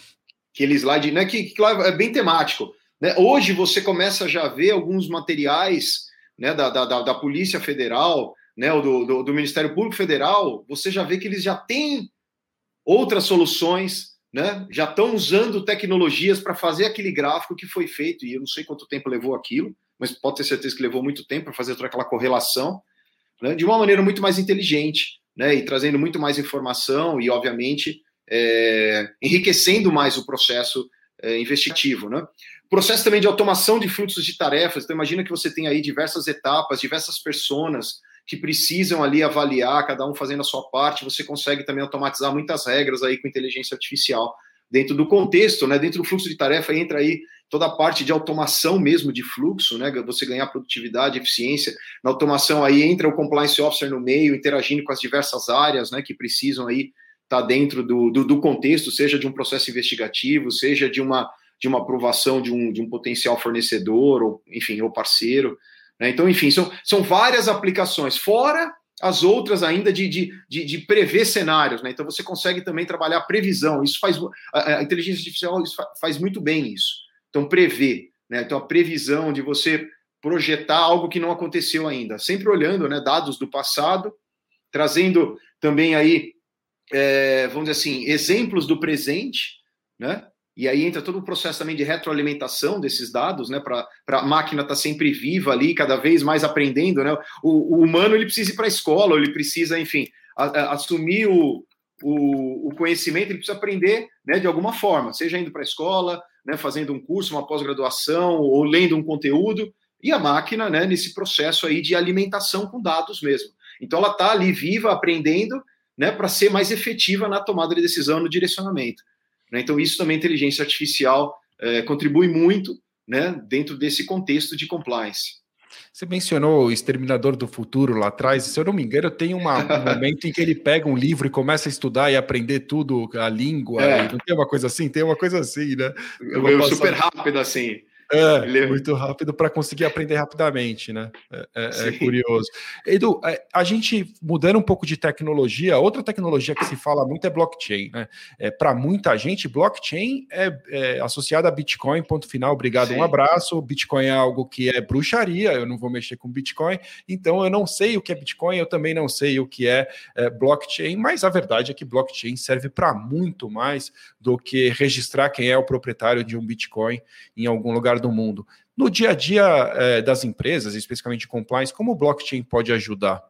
aquele slide né, que, que é bem temático. Né, hoje você começa a já ver alguns materiais né, da, da, da Polícia Federal, né, do, do, do Ministério Público Federal, você já vê que eles já têm outras soluções né, já estão usando tecnologias para fazer aquele gráfico que foi feito, e eu não sei quanto tempo levou aquilo, mas pode ter certeza que levou muito tempo para fazer toda aquela correlação, né, de uma maneira muito mais inteligente, né, e trazendo muito mais informação e, obviamente, é, enriquecendo mais o processo é, investigativo. Né. Processo também de automação de fluxos de tarefas, então imagina que você tem aí diversas etapas, diversas pessoas que precisam ali avaliar, cada um fazendo a sua parte, você consegue também automatizar muitas regras aí com inteligência artificial dentro do contexto, né? Dentro do fluxo de tarefa entra aí toda a parte de automação mesmo de fluxo, né? Você ganhar produtividade, eficiência. Na automação aí entra o compliance officer no meio, interagindo com as diversas áreas, né? Que precisam aí estar tá dentro do, do, do contexto, seja de um processo investigativo, seja de uma de uma aprovação de um, de um potencial fornecedor, ou enfim, ou parceiro. Né? Então, enfim, são, são várias aplicações, fora as outras ainda de, de, de, de prever cenários. Né? Então, você consegue também trabalhar previsão. Isso faz a, a inteligência artificial faz muito bem isso. Então, prever. Né? Então, a previsão de você projetar algo que não aconteceu ainda, sempre olhando né, dados do passado, trazendo também aí, é, vamos dizer assim, exemplos do presente, né? E aí entra todo o processo também de retroalimentação desses dados, né? Para a máquina estar tá sempre viva ali, cada vez mais aprendendo, né? O, o humano ele precisa ir para a escola, ele precisa, enfim, a, a, assumir o, o, o, conhecimento, ele precisa aprender né, de alguma forma, seja indo para a escola, né, fazendo um curso, uma pós-graduação, ou lendo um conteúdo, e a máquina, né, nesse processo aí de alimentação com dados mesmo. Então ela está ali viva, aprendendo, né, para ser mais efetiva na tomada de decisão, no direcionamento. Né? Então isso também a inteligência artificial é, contribui muito, né, dentro desse contexto de compliance. Você mencionou o Exterminador do Futuro lá atrás. Se eu não me engano, tem uma, um momento em que ele pega um livro e começa a estudar e aprender tudo, a língua. É. Não tem uma coisa assim? Tem uma coisa assim, né? Eu super rápido assim. É, Ele... muito rápido para conseguir aprender rapidamente, né? É, é, é curioso. Edu, é, a gente mudando um pouco de tecnologia, outra tecnologia que se fala muito é blockchain, né? É, para muita gente, blockchain é, é associada a Bitcoin, ponto final, obrigado, Sim. um abraço. Bitcoin é algo que é bruxaria, eu não vou mexer com Bitcoin, então eu não sei o que é Bitcoin, eu também não sei o que é, é blockchain, mas a verdade é que blockchain serve para muito mais do que registrar quem é o proprietário de um Bitcoin em algum lugar do mundo. No dia a dia é, das empresas, especificamente compliance, como o blockchain pode ajudar?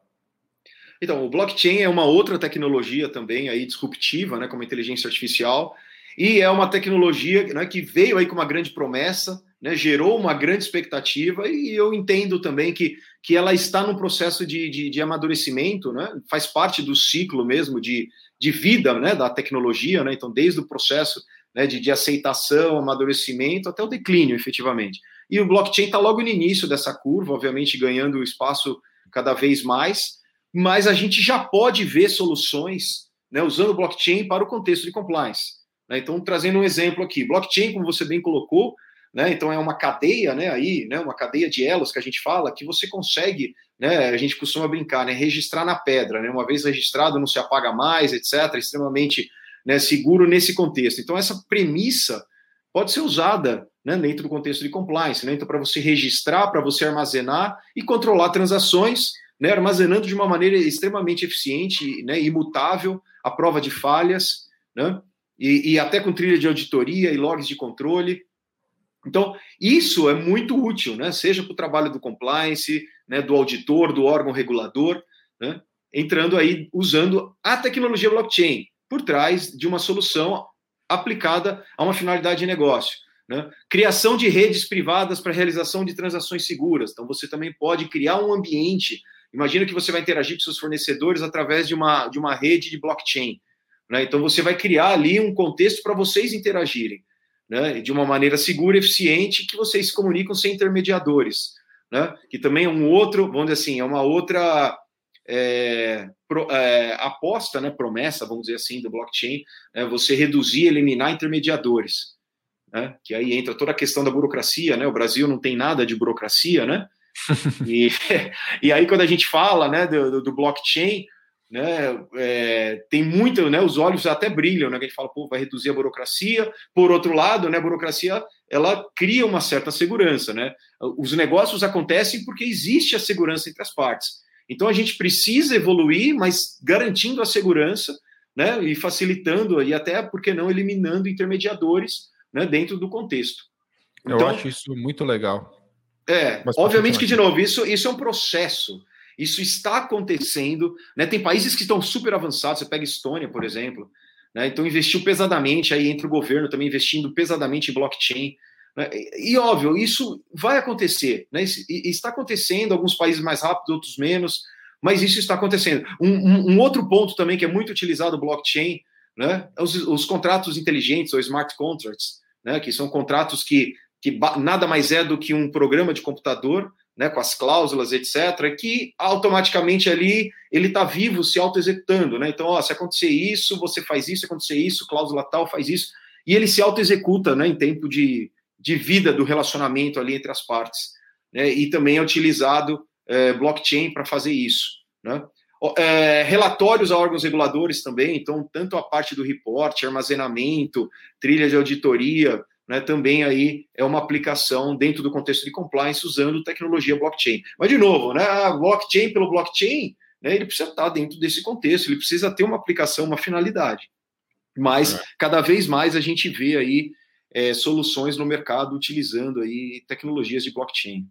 Então, o blockchain é uma outra tecnologia também aí disruptiva, né, como a inteligência artificial, e é uma tecnologia né, que veio aí com uma grande promessa, né, gerou uma grande expectativa, e eu entendo também que, que ela está num processo de, de, de amadurecimento, né, faz parte do ciclo mesmo de, de vida né, da tecnologia, né, então desde o processo né, de, de aceitação, amadurecimento, até o declínio, efetivamente. E o blockchain está logo no início dessa curva, obviamente ganhando espaço cada vez mais, mas a gente já pode ver soluções né, usando o blockchain para o contexto de compliance. Né? Então, trazendo um exemplo aqui, blockchain, como você bem colocou, né, então é uma cadeia, né, aí, né, uma cadeia de elos que a gente fala, que você consegue, né, a gente costuma brincar, né, registrar na pedra, né, uma vez registrado não se apaga mais, etc, extremamente né, seguro nesse contexto. Então, essa premissa pode ser usada né, dentro do contexto de compliance. Né? Então, para você registrar, para você armazenar e controlar transações, né, armazenando de uma maneira extremamente eficiente, né, imutável, a prova de falhas, né, e, e até com trilha de auditoria e logs de controle. Então, isso é muito útil, né? seja para o trabalho do compliance, né, do auditor, do órgão regulador, né, entrando aí usando a tecnologia blockchain por trás de uma solução aplicada a uma finalidade de negócio. Né? Criação de redes privadas para realização de transações seguras. Então, você também pode criar um ambiente. Imagina que você vai interagir com seus fornecedores através de uma, de uma rede de blockchain. Né? Então, você vai criar ali um contexto para vocês interagirem né? de uma maneira segura, eficiente, que vocês se comunicam sem intermediadores. Né? Que também é um outro, vamos dizer assim, é uma outra é, pro, é, aposta, né, promessa, vamos dizer assim, do blockchain, é você reduzir, eliminar intermediadores. Né, que aí entra toda a questão da burocracia, né? O Brasil não tem nada de burocracia, né? e, e aí, quando a gente fala né, do, do blockchain, né, é, tem muito, né, os olhos até brilham, né, que a gente fala, pô, vai reduzir a burocracia. Por outro lado, né, a burocracia, ela cria uma certa segurança, né? Os negócios acontecem porque existe a segurança entre as partes. Então a gente precisa evoluir, mas garantindo a segurança, né, e facilitando e até, por que não, eliminando intermediadores, né, dentro do contexto. Então, Eu acho isso muito legal. É, mas obviamente que de novo isso isso é um processo. Isso está acontecendo, né? Tem países que estão super avançados. Você pega Estônia, por exemplo, né? Então investiu pesadamente aí entre o governo também investindo pesadamente em blockchain. Né? E, óbvio, isso vai acontecer, né? está acontecendo, alguns países mais rápido, outros menos, mas isso está acontecendo. Um, um, um outro ponto também que é muito utilizado blockchain, né? Os, os contratos inteligentes ou smart contracts, né? que são contratos que, que nada mais é do que um programa de computador, né? com as cláusulas, etc., que automaticamente ali ele está vivo, se auto-executando. Né? Então, ó, se acontecer isso, você faz isso, se acontecer isso, cláusula tal, faz isso, e ele se auto-executa né? em tempo de de vida do relacionamento ali entre as partes. Né? E também é utilizado é, blockchain para fazer isso. Né? É, relatórios a órgãos reguladores também, então, tanto a parte do reporte, armazenamento, trilha de auditoria, né, também aí é uma aplicação dentro do contexto de compliance usando tecnologia blockchain. Mas, de novo, né, a blockchain pelo blockchain, né, ele precisa estar dentro desse contexto, ele precisa ter uma aplicação, uma finalidade. Mas, é. cada vez mais a gente vê aí é, soluções no mercado utilizando aí tecnologias de blockchain.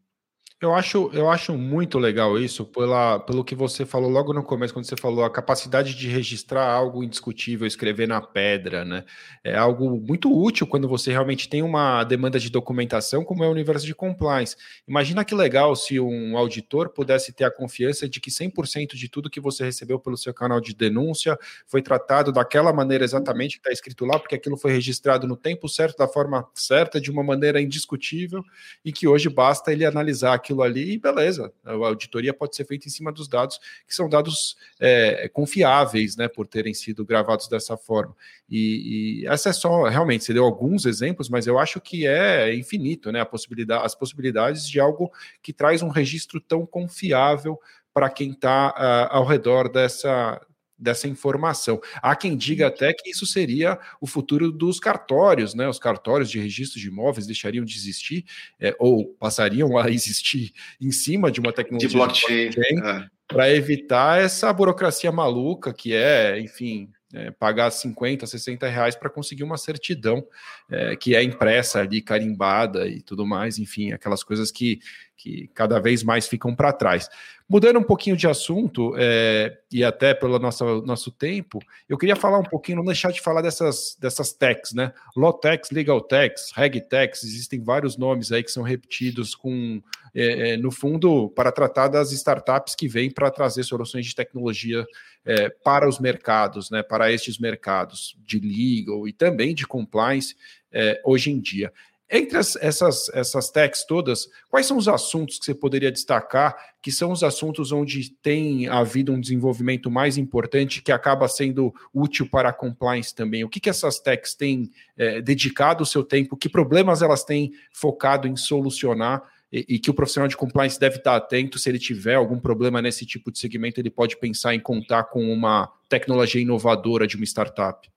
Eu acho, eu acho muito legal isso, pela, pelo que você falou logo no começo, quando você falou a capacidade de registrar algo indiscutível, escrever na pedra, né? É algo muito útil quando você realmente tem uma demanda de documentação, como é o universo de compliance. Imagina que legal se um auditor pudesse ter a confiança de que 100% de tudo que você recebeu pelo seu canal de denúncia foi tratado daquela maneira exatamente que está escrito lá, porque aquilo foi registrado no tempo certo, da forma certa, de uma maneira indiscutível, e que hoje basta ele analisar aquilo aquilo ali e beleza. A auditoria pode ser feita em cima dos dados, que são dados é, confiáveis, né, por terem sido gravados dessa forma. E, e, essa é só, realmente, você deu alguns exemplos, mas eu acho que é infinito, né, a possibilidade, as possibilidades de algo que traz um registro tão confiável para quem está uh, ah, ao redor dessa, dessa informação. Há quem diga até que isso seria o futuro dos cartórios, né? Os cartórios de registro de imóveis deixariam de existir é, ou passariam a existir em cima de uma tecnologia de blockchain, blockchain é. para evitar essa burocracia maluca que é, enfim, é, pagar 50, 60 reais para conseguir uma certidão é, que é impressa ali, carimbada e tudo mais, enfim, aquelas coisas que, que cada vez mais ficam para trás. Mudando um pouquinho de assunto, é, e até pelo nosso, nosso tempo, eu queria falar um pouquinho, não deixar de falar dessas, dessas techs, né? Law techs, legal techs, reg techs, existem vários nomes aí que são repetidos com, é, é, no fundo, para tratar das startups que vêm para trazer soluções de tecnologia é, para os mercados, né? Para estes mercados de legal e também de compliance é, hoje em dia. Entre as, essas, essas techs todas, quais são os assuntos que você poderia destacar que são os assuntos onde tem havido um desenvolvimento mais importante que acaba sendo útil para a compliance também? O que, que essas techs têm é, dedicado o seu tempo? Que problemas elas têm focado em solucionar? E, e que o profissional de compliance deve estar atento se ele tiver algum problema nesse tipo de segmento, ele pode pensar em contar com uma tecnologia inovadora de uma startup.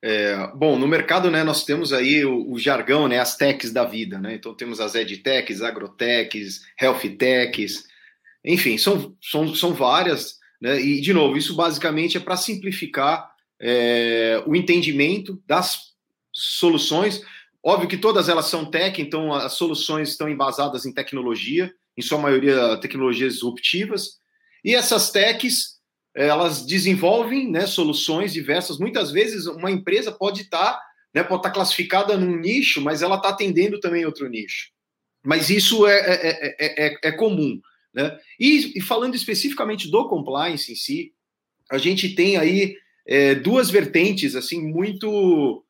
É, bom, no mercado, né, nós temos aí o, o, jargão, né, as techs da vida, né? Então temos as edtechs, agrotechs, healthtechs, enfim, são, são, são várias, né? E de novo, isso basicamente é para simplificar é, o entendimento das soluções. Óbvio que todas elas são tech, então as soluções estão embasadas em tecnologia, em sua maioria tecnologias disruptivas, e essas techs elas desenvolvem né, soluções diversas. Muitas vezes uma empresa pode estar né, pode estar classificada num nicho, mas ela está atendendo também outro nicho. Mas isso é, é, é, é comum. Né? E, e, falando especificamente do compliance em si, a gente tem aí duas vertentes assim muito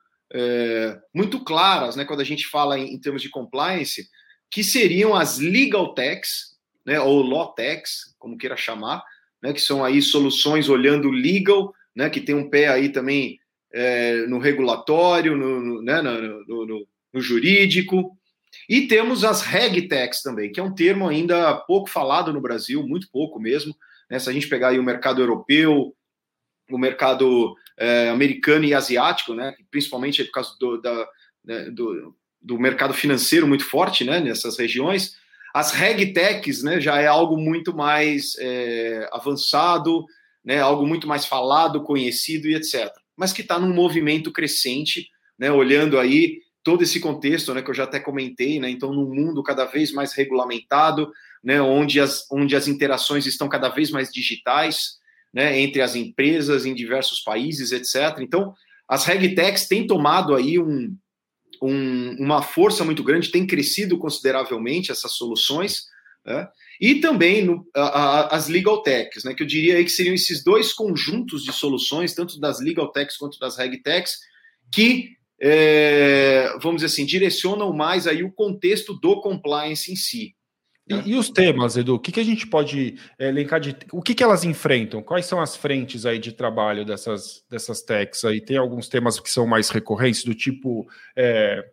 muito claras, né, quando a gente fala em, em, termos de compliance, que seriam as legal techs, né, ou law techs, como queira chamar, né, que são aí soluções olhando legal, né, que tem um pé aí também é, no regulatório, no, no, né, no, no, jurídico. E temos as regtechs também, que é um termo ainda pouco falado no Brasil, muito pouco mesmo. Né, se a gente pegar aí o mercado europeu, o mercado é, americano e asiático, né, principalmente por causa do, da, né, do, do mercado financeiro muito forte né, nessas regiões, as regtechs né, já é algo muito mais é, avançado, né, algo muito mais falado, conhecido e etc. Mas que está num movimento crescente, né, olhando aí todo esse contexto né, que eu já até comentei, né, então num mundo cada vez mais regulamentado, né, onde, as, onde as interações estão cada vez mais digitais, né, entre as empresas em diversos países, etc. Então, as regtechs têm tomado aí um, um, uma força muito grande, tem crescido consideravelmente essas soluções, né? e também no, a, a, as legal techs, né, que eu diria que seriam esses dois conjuntos de soluções, tanto das legal techs quanto das reg techs, que, é, vamos dizer assim, direcionam mais aí o contexto do compliance em si. E, e, os temas, Edu? O que, que a gente pode é, elencar de. O que, que elas enfrentam? Quais são as frentes aí de trabalho dessas, dessas techs aí? Tem alguns temas que são mais recorrentes, do tipo é,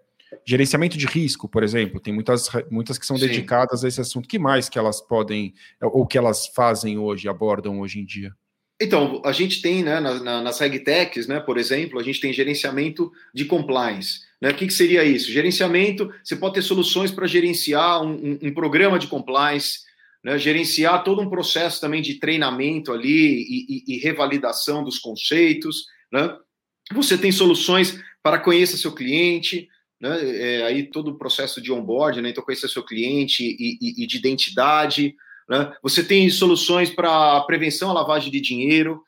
gerenciamento de risco, por exemplo. Tem muitas, muitas que são Sim. dedicadas a esse assunto. que mais que elas podem, ou que elas fazem hoje, abordam hoje em dia? Então, a gente tem, né, na, na, nas RegTechs, né, por exemplo, a gente tem gerenciamento de compliance. Né? O que, que seria isso? Gerenciamento, você pode ter soluções para gerenciar um, um, um, programa de compliance, né, gerenciar todo um processo também de treinamento ali e, e, e revalidação dos conceitos. Né? Você tem soluções para conhecer seu cliente, né? É, aí todo o processo de onboard, né? então conhecer seu cliente e, e, e de identidade. Né? Você tem soluções para prevenção à lavagem de dinheiro,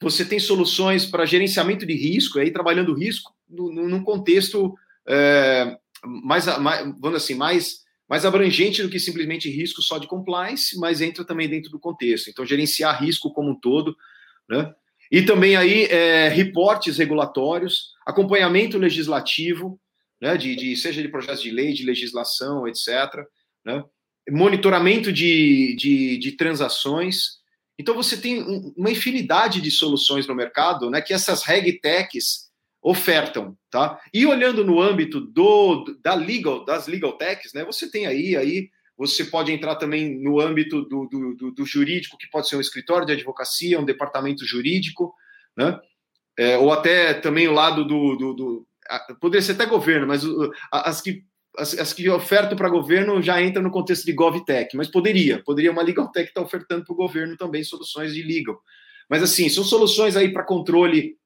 você tem soluções para gerenciamento de risco, aí trabalhando risco num contexto é, mais, mais, vamos assim, mais, mais abrangente do que simplesmente risco só de compliance, mas entra também dentro do contexto. Então, gerenciar risco como um todo, né? E também aí é, reportes regulatórios, acompanhamento legislativo, né, de, de, seja de projetos de lei, de legislação, etc. Né? Monitoramento de, de, de transações. Então você tem uma infinidade de soluções no mercado, né, que essas regtechs ofertam, tá? E olhando no âmbito do da legal, das legal techs, né, você tem aí aí você pode entrar também no âmbito do, do, do, jurídico, que pode ser um escritório de advocacia, um departamento jurídico, né? É, ou até também o lado do, do, do, Poderia ser até governo, mas as que as, as que ofertam para governo já entram no contexto de GovTech, mas poderia, poderia uma Legal Tech estar tá ofertando para o governo também soluções de legal. Mas assim, são soluções aí para controle,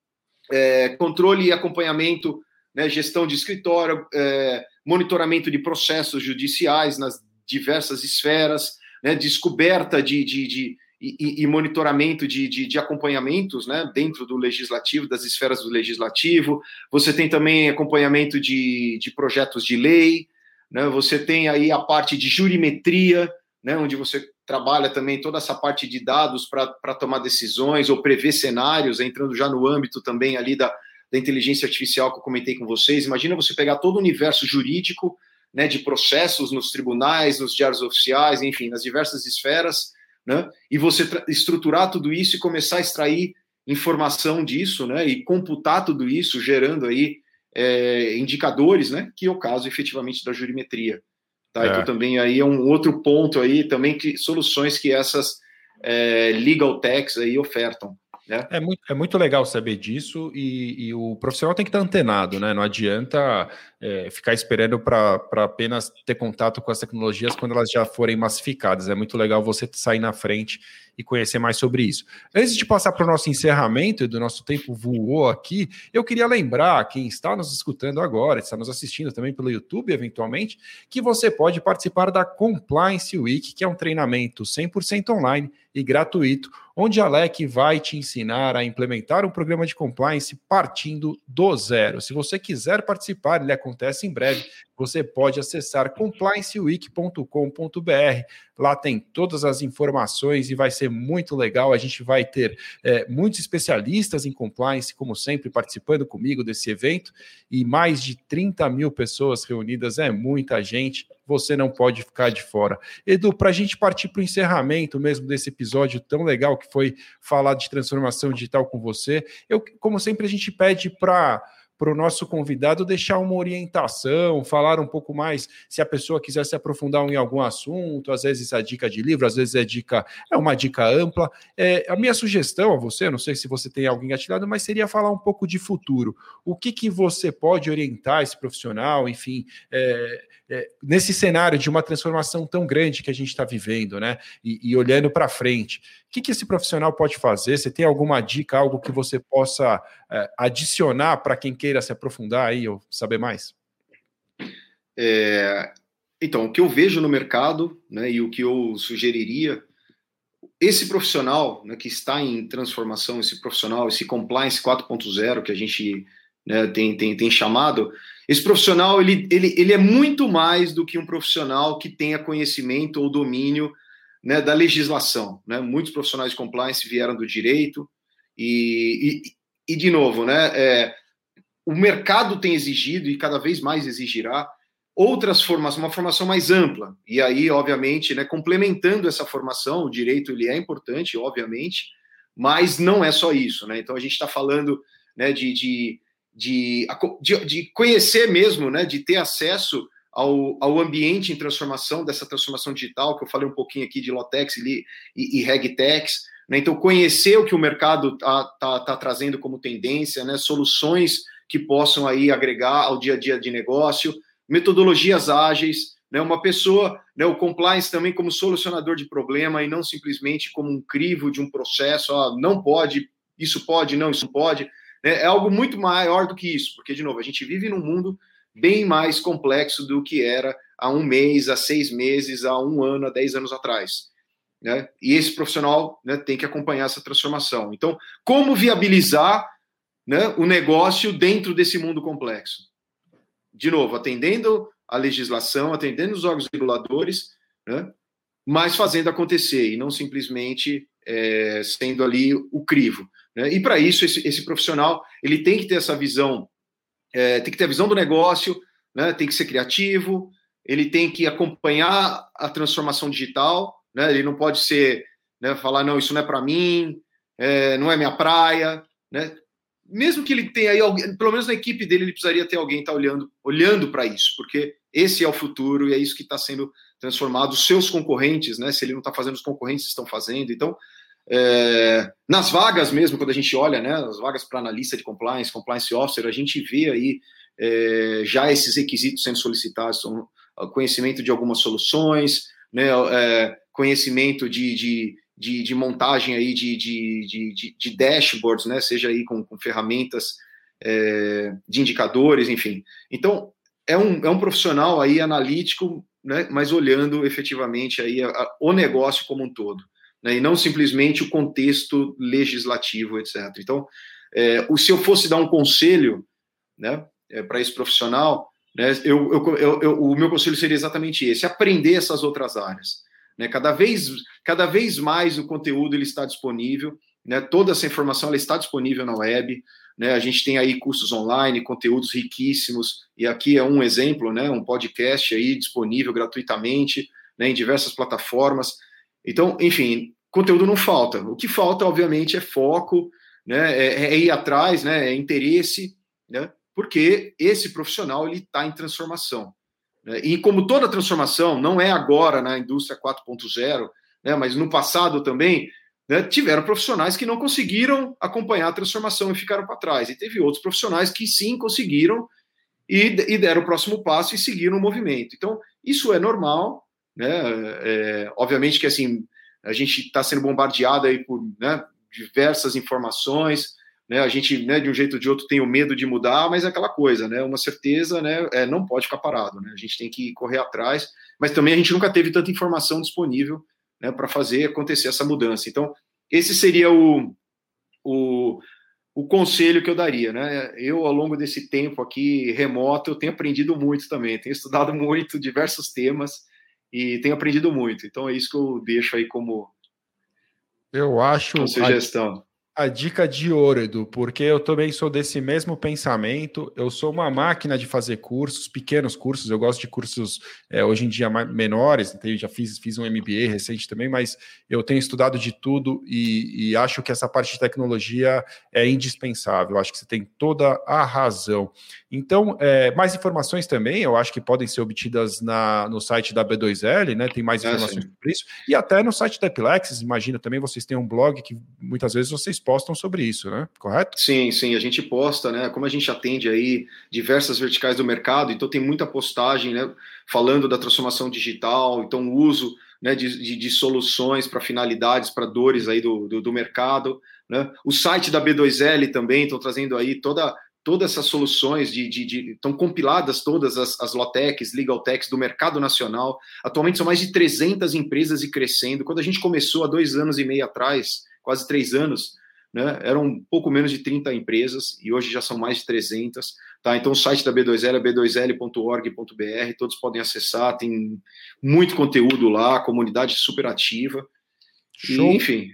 é, controle e acompanhamento, né, gestão de escritório, é, monitoramento de processos judiciais nas diversas esferas, né, descoberta de, de, de e, e, monitoramento de, de, de, acompanhamentos né, dentro do legislativo, das esferas do legislativo. Você tem também acompanhamento de, de projetos de lei, né, você tem aí a parte de jurimetria, né, onde você trabalha também toda essa parte de dados para tomar decisões ou prever cenários, entrando já no âmbito também ali da, da inteligência artificial que eu comentei com vocês. Imagina você pegar todo o universo jurídico, né, de processos nos tribunais, nos diários oficiais, enfim, nas diversas esferas, né? E você estruturar tudo isso e começar a extrair informação disso, né? E computar tudo isso, gerando aí é, indicadores, né? Que é o caso efetivamente da jurimetria. Tá? É. Então também aí é um outro ponto aí também que soluções que essas é, legal techs aí ofertam. Né? É, muito, é muito legal saber disso e, e, o profissional tem que estar antenado, né? Não adianta é, ficar esperando para apenas ter contato com as tecnologias quando elas já forem massificadas. É muito legal você sair na frente e conhecer mais sobre isso. Antes de passar para o nosso encerramento e do nosso tempo voou aqui, eu queria lembrar quem está nos escutando agora, está nos assistindo também pelo YouTube, eventualmente, que você pode participar da Compliance Week, que é um treinamento 100% online e gratuito, onde a LEC vai te ensinar a implementar um programa de compliance partindo do zero. Se você quiser participar, ele acontece em breve você pode acessar complianceweek.com.br. Lá tem todas as informações e vai ser muito legal. A gente vai ter é, muitos especialistas em compliance, como sempre, participando comigo desse evento, e mais de 30 mil pessoas reunidas é muita gente. Você não pode ficar de fora. Edu, para a gente partir para o encerramento mesmo desse episódio tão legal que foi falar de transformação digital com você, eu, como sempre, a gente pede para para o nosso convidado deixar uma orientação, falar um pouco mais se a pessoa quiser se aprofundar em algum assunto, às vezes é dica de livro, às vezes é dica, é uma dica ampla. É, a minha sugestão a você, não sei se você tem alguém engatilhado, mas seria falar um pouco de futuro. O que, que você pode orientar esse profissional, enfim, é, é, nesse cenário de uma transformação tão grande que a gente está vivendo, né? E, e olhando para frente, que, que esse profissional pode fazer? Você tem alguma dica, algo que você possa é, adicionar para quem queira se aprofundar aí ou saber mais? É, então, o que eu vejo no mercado, né, e o que eu sugeriria, esse profissional né, que está em transformação, esse profissional, esse compliance 4.0 que a gente né, tem, tem, tem chamado, esse profissional ele, ele, ele é muito mais do que um profissional que tenha conhecimento ou domínio né, da legislação. Né? Muitos profissionais de compliance vieram do direito e, e, e de novo, né, é, o mercado tem exigido e cada vez mais exigirá outras formações, uma formação mais ampla. E aí, obviamente, né, complementando essa formação, o direito ele é importante, obviamente, mas não é só isso. Né? Então a gente está falando né, de, de de, de, conhecer mesmo, né, de ter acesso ao, ao ambiente em transformação, dessa transformação digital, que eu falei um pouquinho aqui de Lotex e, e, e RegTex, né? Então, conhecer o que o mercado está tá, tá trazendo como tendência, né? soluções que possam aí agregar ao dia a dia de negócio, metodologias ágeis, né? uma pessoa, né? o compliance também como solucionador de problema e não simplesmente como um crivo de um processo, ó, não pode, isso pode, não, isso pode. Né? É algo muito maior do que isso, porque, de novo, a gente vive num mundo bem mais complexo do que era há um mês, há seis meses, há um ano, há dez anos atrás. Né? E esse profissional né, tem que acompanhar essa transformação. Então, como viabilizar né, o negócio dentro desse mundo complexo? De novo, atendendo a legislação, atendendo os órgãos reguladores, né, mas fazendo acontecer e não simplesmente é, sendo ali o crivo. Né? E para isso, esse, esse, profissional ele tem que ter essa visão, é, tem que ter a visão do negócio, né, tem que ser criativo, ele tem que acompanhar a transformação digital, né? Ele não pode ser, né, falar, não, isso não é para mim, é, não é minha praia, né? Mesmo que ele tenha aí alguém, pelo menos na equipe dele, ele precisaria ter alguém tá olhando, olhando para isso, porque esse é o futuro e é isso que está sendo transformado. Os seus concorrentes, né? Se ele não está fazendo, os concorrentes estão fazendo. Então, é, nas vagas mesmo, quando a gente olha, né, as vagas para analista de compliance, compliance officer, a gente vê aí é, já esses requisitos sendo solicitados, são conhecimento de algumas soluções, né, é, conhecimento de, de, de, de, montagem aí de, de, de, de, dashboards, né, seja aí com, com ferramentas é, de indicadores, enfim. Então, é um, é um profissional aí analítico, né, mas olhando efetivamente aí a, a, o negócio como um todo, né, e não simplesmente o contexto legislativo, etc. Então, é, se eu fosse dar um conselho né, é, para esse profissional, né, eu, eu, eu, o meu conselho seria exatamente esse: aprender essas outras áreas. Né? Cada, vez, cada vez mais o conteúdo ele está disponível, né? toda essa informação ela está disponível na web. Né? A gente tem aí cursos online, conteúdos riquíssimos, e aqui é um exemplo, né? um podcast aí disponível gratuitamente né? em diversas plataformas. Então, enfim, conteúdo não falta. O que falta, obviamente, é foco, né? é, é ir atrás, né? é interesse, né? porque esse profissional ele está em transformação. Né? E como toda transformação, não é agora na indústria 4.0, né, mas no passado também, né, tiveram profissionais que não conseguiram acompanhar a transformação e ficaram para trás. E teve outros profissionais que sim conseguiram e, e deram o próximo passo e seguiram o movimento. Então, isso é normal, né? É, obviamente que assim a gente está sendo bombardeado aí por né, diversas informações, né, a gente, né, de um jeito ou de outro, tem o medo de mudar, mas é aquela coisa, né, uma certeza, né, é, não pode ficar parado, né, a gente tem que correr atrás, mas também a gente nunca teve tanta informação disponível, né, para fazer acontecer essa mudança. Então, esse seria o, o, o conselho que eu daria, né, eu, ao longo desse tempo aqui remoto, eu tenho aprendido muito também, tenho estudado muito diversos temas e tenho aprendido muito, então é isso que eu deixo aí como eu acho sugestão. A dica de ouro, Edu, porque eu também sou desse mesmo pensamento. Eu sou uma máquina de fazer cursos, pequenos cursos. Eu gosto de cursos é, hoje em dia menores. Eu já fiz, fiz um MBA recente também, mas eu tenho estudado de tudo e, e acho que essa parte de tecnologia é indispensável. Eu acho que você tem toda a razão. Então, é, mais informações também, eu acho que podem ser obtidas na, no site da B2L, né? Tem mais ah, informações ah, sobre isso. E até no site da Epilex, imagina também, vocês têm um blog que muitas vezes vocês postam sobre isso, né? Correto? Sim, sim, a gente posta, né? Como a gente atende aí diversas verticais do mercado, então tem muita postagem, né? Falando da transformação digital, então o uso né, de, de, de soluções para finalidades, para dores aí do, do, do mercado. Né? O site da B2L também estão trazendo aí toda todas essas soluções de, estão compiladas todas as, as Lotecs, Legal Techs do mercado nacional. Atualmente são mais de 300 empresas e crescendo. Quando a gente começou há dois anos e meio atrás, quase três anos, né, eram um pouco menos de 30 empresas e hoje já são mais de 300. Tá? Então o site da B2L é b2l.org.br, todos podem acessar, tem muito conteúdo lá, comunidade super ativa. E, enfim,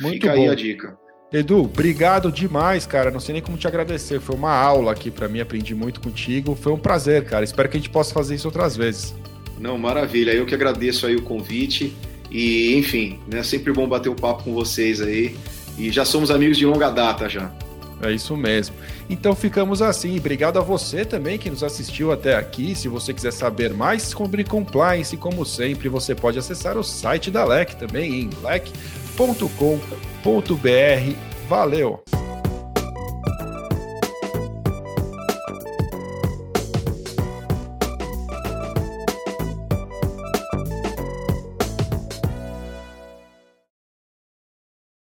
muito fica bom. aí a dica. Edu, obrigado demais, cara. Não sei nem como te agradecer. Foi uma aula aqui para mim, aprendi muito contigo. Foi um prazer, cara. Espero que a gente possa fazer isso outras vezes. Não, maravilha. Eu que agradeço aí o convite. E, enfim, né, sempre bom bater um papo com vocês aí. E já somos amigos de longa data já. É isso mesmo. Então ficamos assim. Obrigado a você também que nos assistiu até aqui. Se você quiser saber mais sobre compliance, como sempre, você pode acessar o site da LEC também em lec.com.br. Valeu!